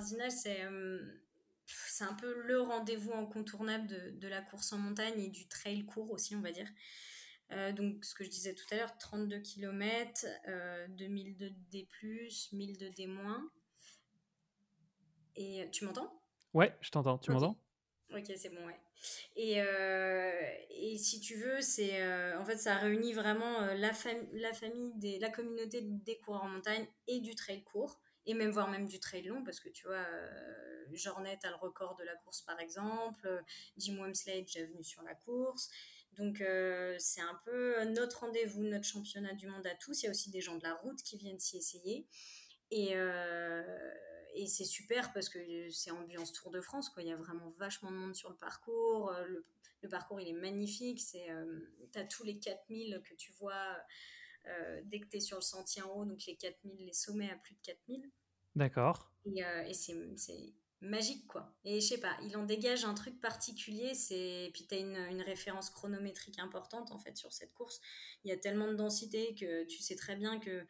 c'est un peu le rendez-vous incontournable de, de, la course en montagne et du trail court aussi, on va dire. Euh, donc, ce que je disais tout à l'heure, 32 km, euh, 2000 de D+, 1000 de D-. Et tu m'entends? Ouais, je t'entends. Tu m'entends? Ok, c'est bon, ouais. Et, euh, et si tu veux, c'est euh, en fait ça réunit vraiment euh, la, la famille, des, la communauté des coureurs en montagne et du trail court, et même voire même du trail long, parce que tu vois, Jornet a le record de la course par exemple, Jim Wemsley est déjà venu sur la course. Donc c'est un peu notre rendez-vous, notre championnat du monde à tous. Il y a aussi des gens de la route qui viennent s'y essayer. Et, et c'est super parce que c'est ambiance Tour de France. Quoi. Il y a vraiment vachement de monde sur le parcours. Euh, le, le parcours, il est magnifique. C'est, euh, tu as tous les 4000 que tu vois euh, dès que tu es sur le sentier en haut. Donc les 4000, les sommets à plus de 4000. D'accord. Et, et c'est, c'est magique, quoi. Et je sais pas, il en dégage un truc particulier. C'est... Puis tu as une, une, référence chronométrique importante, en fait, sur cette course. Il y a tellement de densité que tu sais très bien que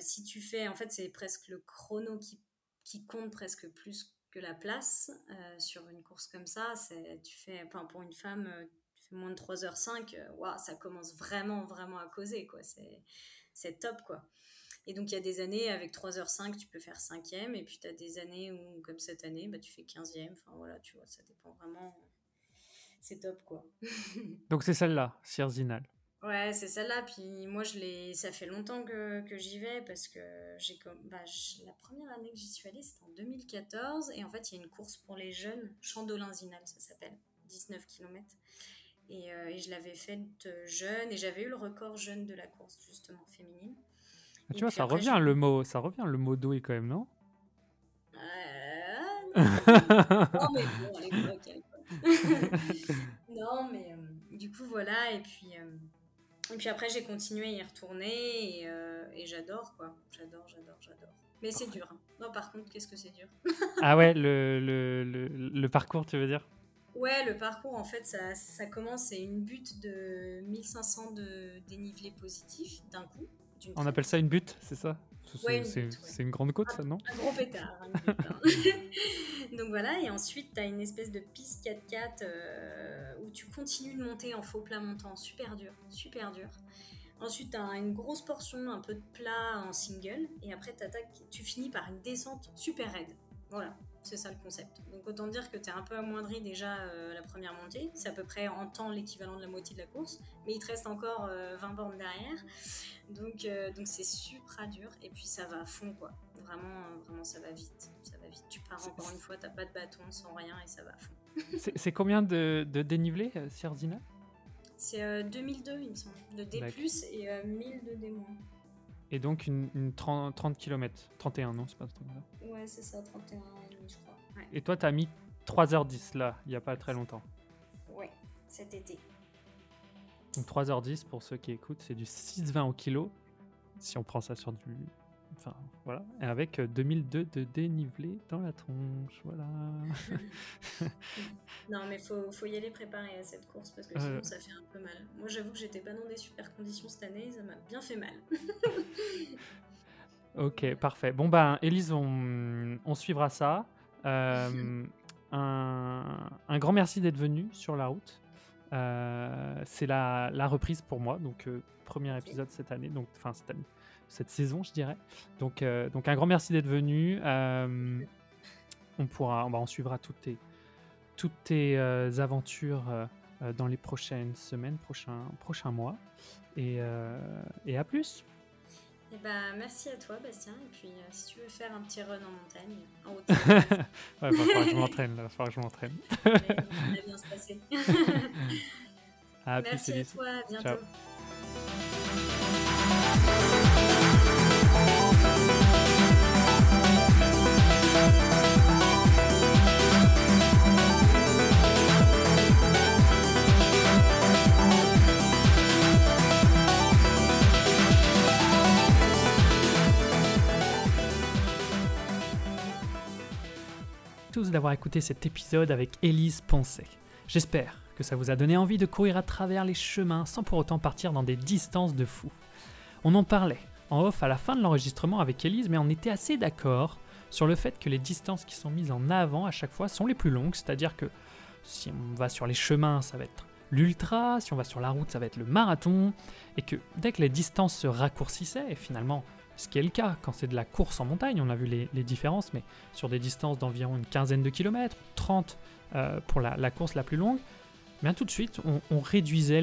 si tu fais... En fait, c'est presque le chrono qui qui compte presque plus que la place euh, sur une course comme ça. C'est, tu fais, enfin, pour une femme, euh, tu fais moins de 3h05, euh, ça commence vraiment, vraiment à causer. Quoi. C'est, c'est top. quoi. Et donc, il y a des années, avec 3h05, tu peux faire 5e, et puis tu as des années où, comme cette année, bah, tu fais 15e. Enfin, voilà, tu vois, ça dépend vraiment. C'est top, quoi. donc, c'est celle-là, Sierzinal. Ouais, c'est celle-là. Puis moi, je l'ai... ça fait longtemps que, que j'y vais parce que j'ai comme... Bah, la première année que j'y suis allée, c'était en 2014. Et en fait, il y a une course pour les jeunes, Chandolin-Zinal, ça s'appelle, 19 km. Et, euh, et je l'avais faite jeune et j'avais eu le record jeune de la course, justement, féminine. Ah, tu vois, ça revient, le mot, ça revient le mot doué quand même, non? Euh... non, mais bon, elle non, mais euh, du coup, voilà. Et puis. Euh, et puis après, j'ai continué à y retourner et, euh, et j'adore, quoi. J'adore, j'adore, j'adore. Mais c'est dur. Hein. Non, par contre, qu'est-ce que c'est dur? Ah ouais, le, le, le, le, parcours, tu veux dire? Ouais, le parcours, en fait, ça, ça commence, c'est une butte de 1500 de dénivelé positif d'un coup. On appelle ça une butte, c'est ça? C'est une grande côte, ça, non Un gros pétard. Hein. Donc voilà, et ensuite, tu as une espèce de piste 4x4 euh, où tu continues de monter en faux plat montant, super dur, super dur. Ensuite, tu as une grosse portion, un peu de plat en single, et après, tu finis par une descente super raide. Voilà, c'est ça le concept. Donc autant dire que tu es un peu amoindri déjà euh, la première montée. C'est à peu près en temps l'équivalent de la moitié de la course. Mais il te reste encore 20 euh, bornes derrière. Donc euh, donc c'est super dur. Et puis ça va à fond quoi. Vraiment, vraiment ça va vite. Ça va vite. Tu pars encore une fois, t'as pas de bâton, sans rien et ça va à fond. c'est combien de, de dénivelé, Sierzina C'est 2002 il me semble. De D+, et 1000 de D-. Et donc une, 30, 30, km. 31, non C'est pas 30 Ouais, c'est ça, 31 je crois. Et toi, t'as mis 3h10 là, il n'y a pas très longtemps. Ouais, cet été. Donc 3h10 pour ceux qui écoutent, c'est du 6,20 au kilo. Si on prend ça sur du Enfin, voilà. Et avec 2002 euh, de dénivelé dans la tronche. Voilà. non, mais faut, faut y aller préparé à cette course parce que sinon euh. ça fait un peu mal. Moi, j'avoue que j'étais pas dans des super conditions cette année. Ça m'a bien fait mal. ok, parfait. Bon, ben, Elise, on, on suivra ça. Euh, un, un, grand merci d'être venue sur la route. c'est la, la, reprise pour moi, donc premier épisode cette année, donc enfin cette année, cette saison, je dirais. Donc, euh, donc un grand merci d'être venu. Euh, on pourra, bah, on suivra toutes tes, toutes tes euh, aventures dans les prochaines semaines, prochains, prochains mois. Et, et à plus. Et eh ben, merci à toi, Bastien. Et puis, si tu veux faire un petit run en montagne, en haute ouais, il va falloir que je m'entraîne. Il va falloir que je m'entraîne. Ça va bien se passer. à merci à toi. À bientôt. D'avoir écouté cet épisode avec Élise Poncet. J'espère que ça vous a donné envie de courir à travers les chemins sans pour autant partir dans des distances de fou. On en parlait en off à la fin de l'enregistrement avec Elise, mais on était assez d'accord sur le fait que les distances qui sont mises en avant à chaque fois sont les plus longues, c'est-à-dire que si on va sur les chemins, ça va être l'ultra, si on va sur la route, ça va être le marathon, et que dès que les distances se raccourcissaient, et finalement, ce qui est le cas quand c'est de la course en montagne, on a vu les, différences, mais sur des distances d'environ une quinzaine de kilomètres, 30 euh, pour la, course la plus longue, bien tout de suite, on, réduisait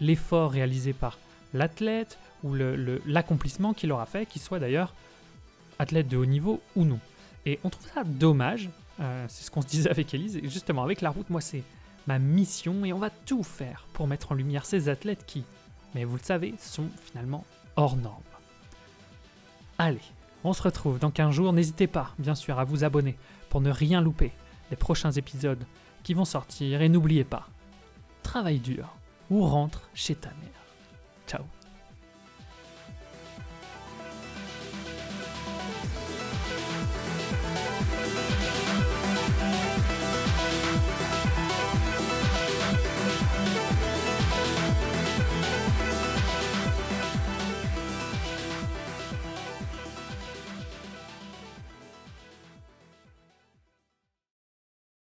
l'effort réalisé par l'athlète ou l'accomplissement qu'il aura fait, qu'il soit d'ailleurs athlète de haut niveau ou non. Et on trouve ça dommage, euh, c'est ce qu'on se disait avec Elise, et justement avec la route, moi c'est ma mission et on va tout faire pour mettre en lumière ces athlètes qui, mais vous le savez, sont finalement hors normes. Allez, on se retrouve dans 15 jours, n'hésitez pas bien sûr à vous abonner pour ne rien louper des prochains épisodes qui vont sortir et n'oubliez pas, travaille dur ou rentre chez ta mère.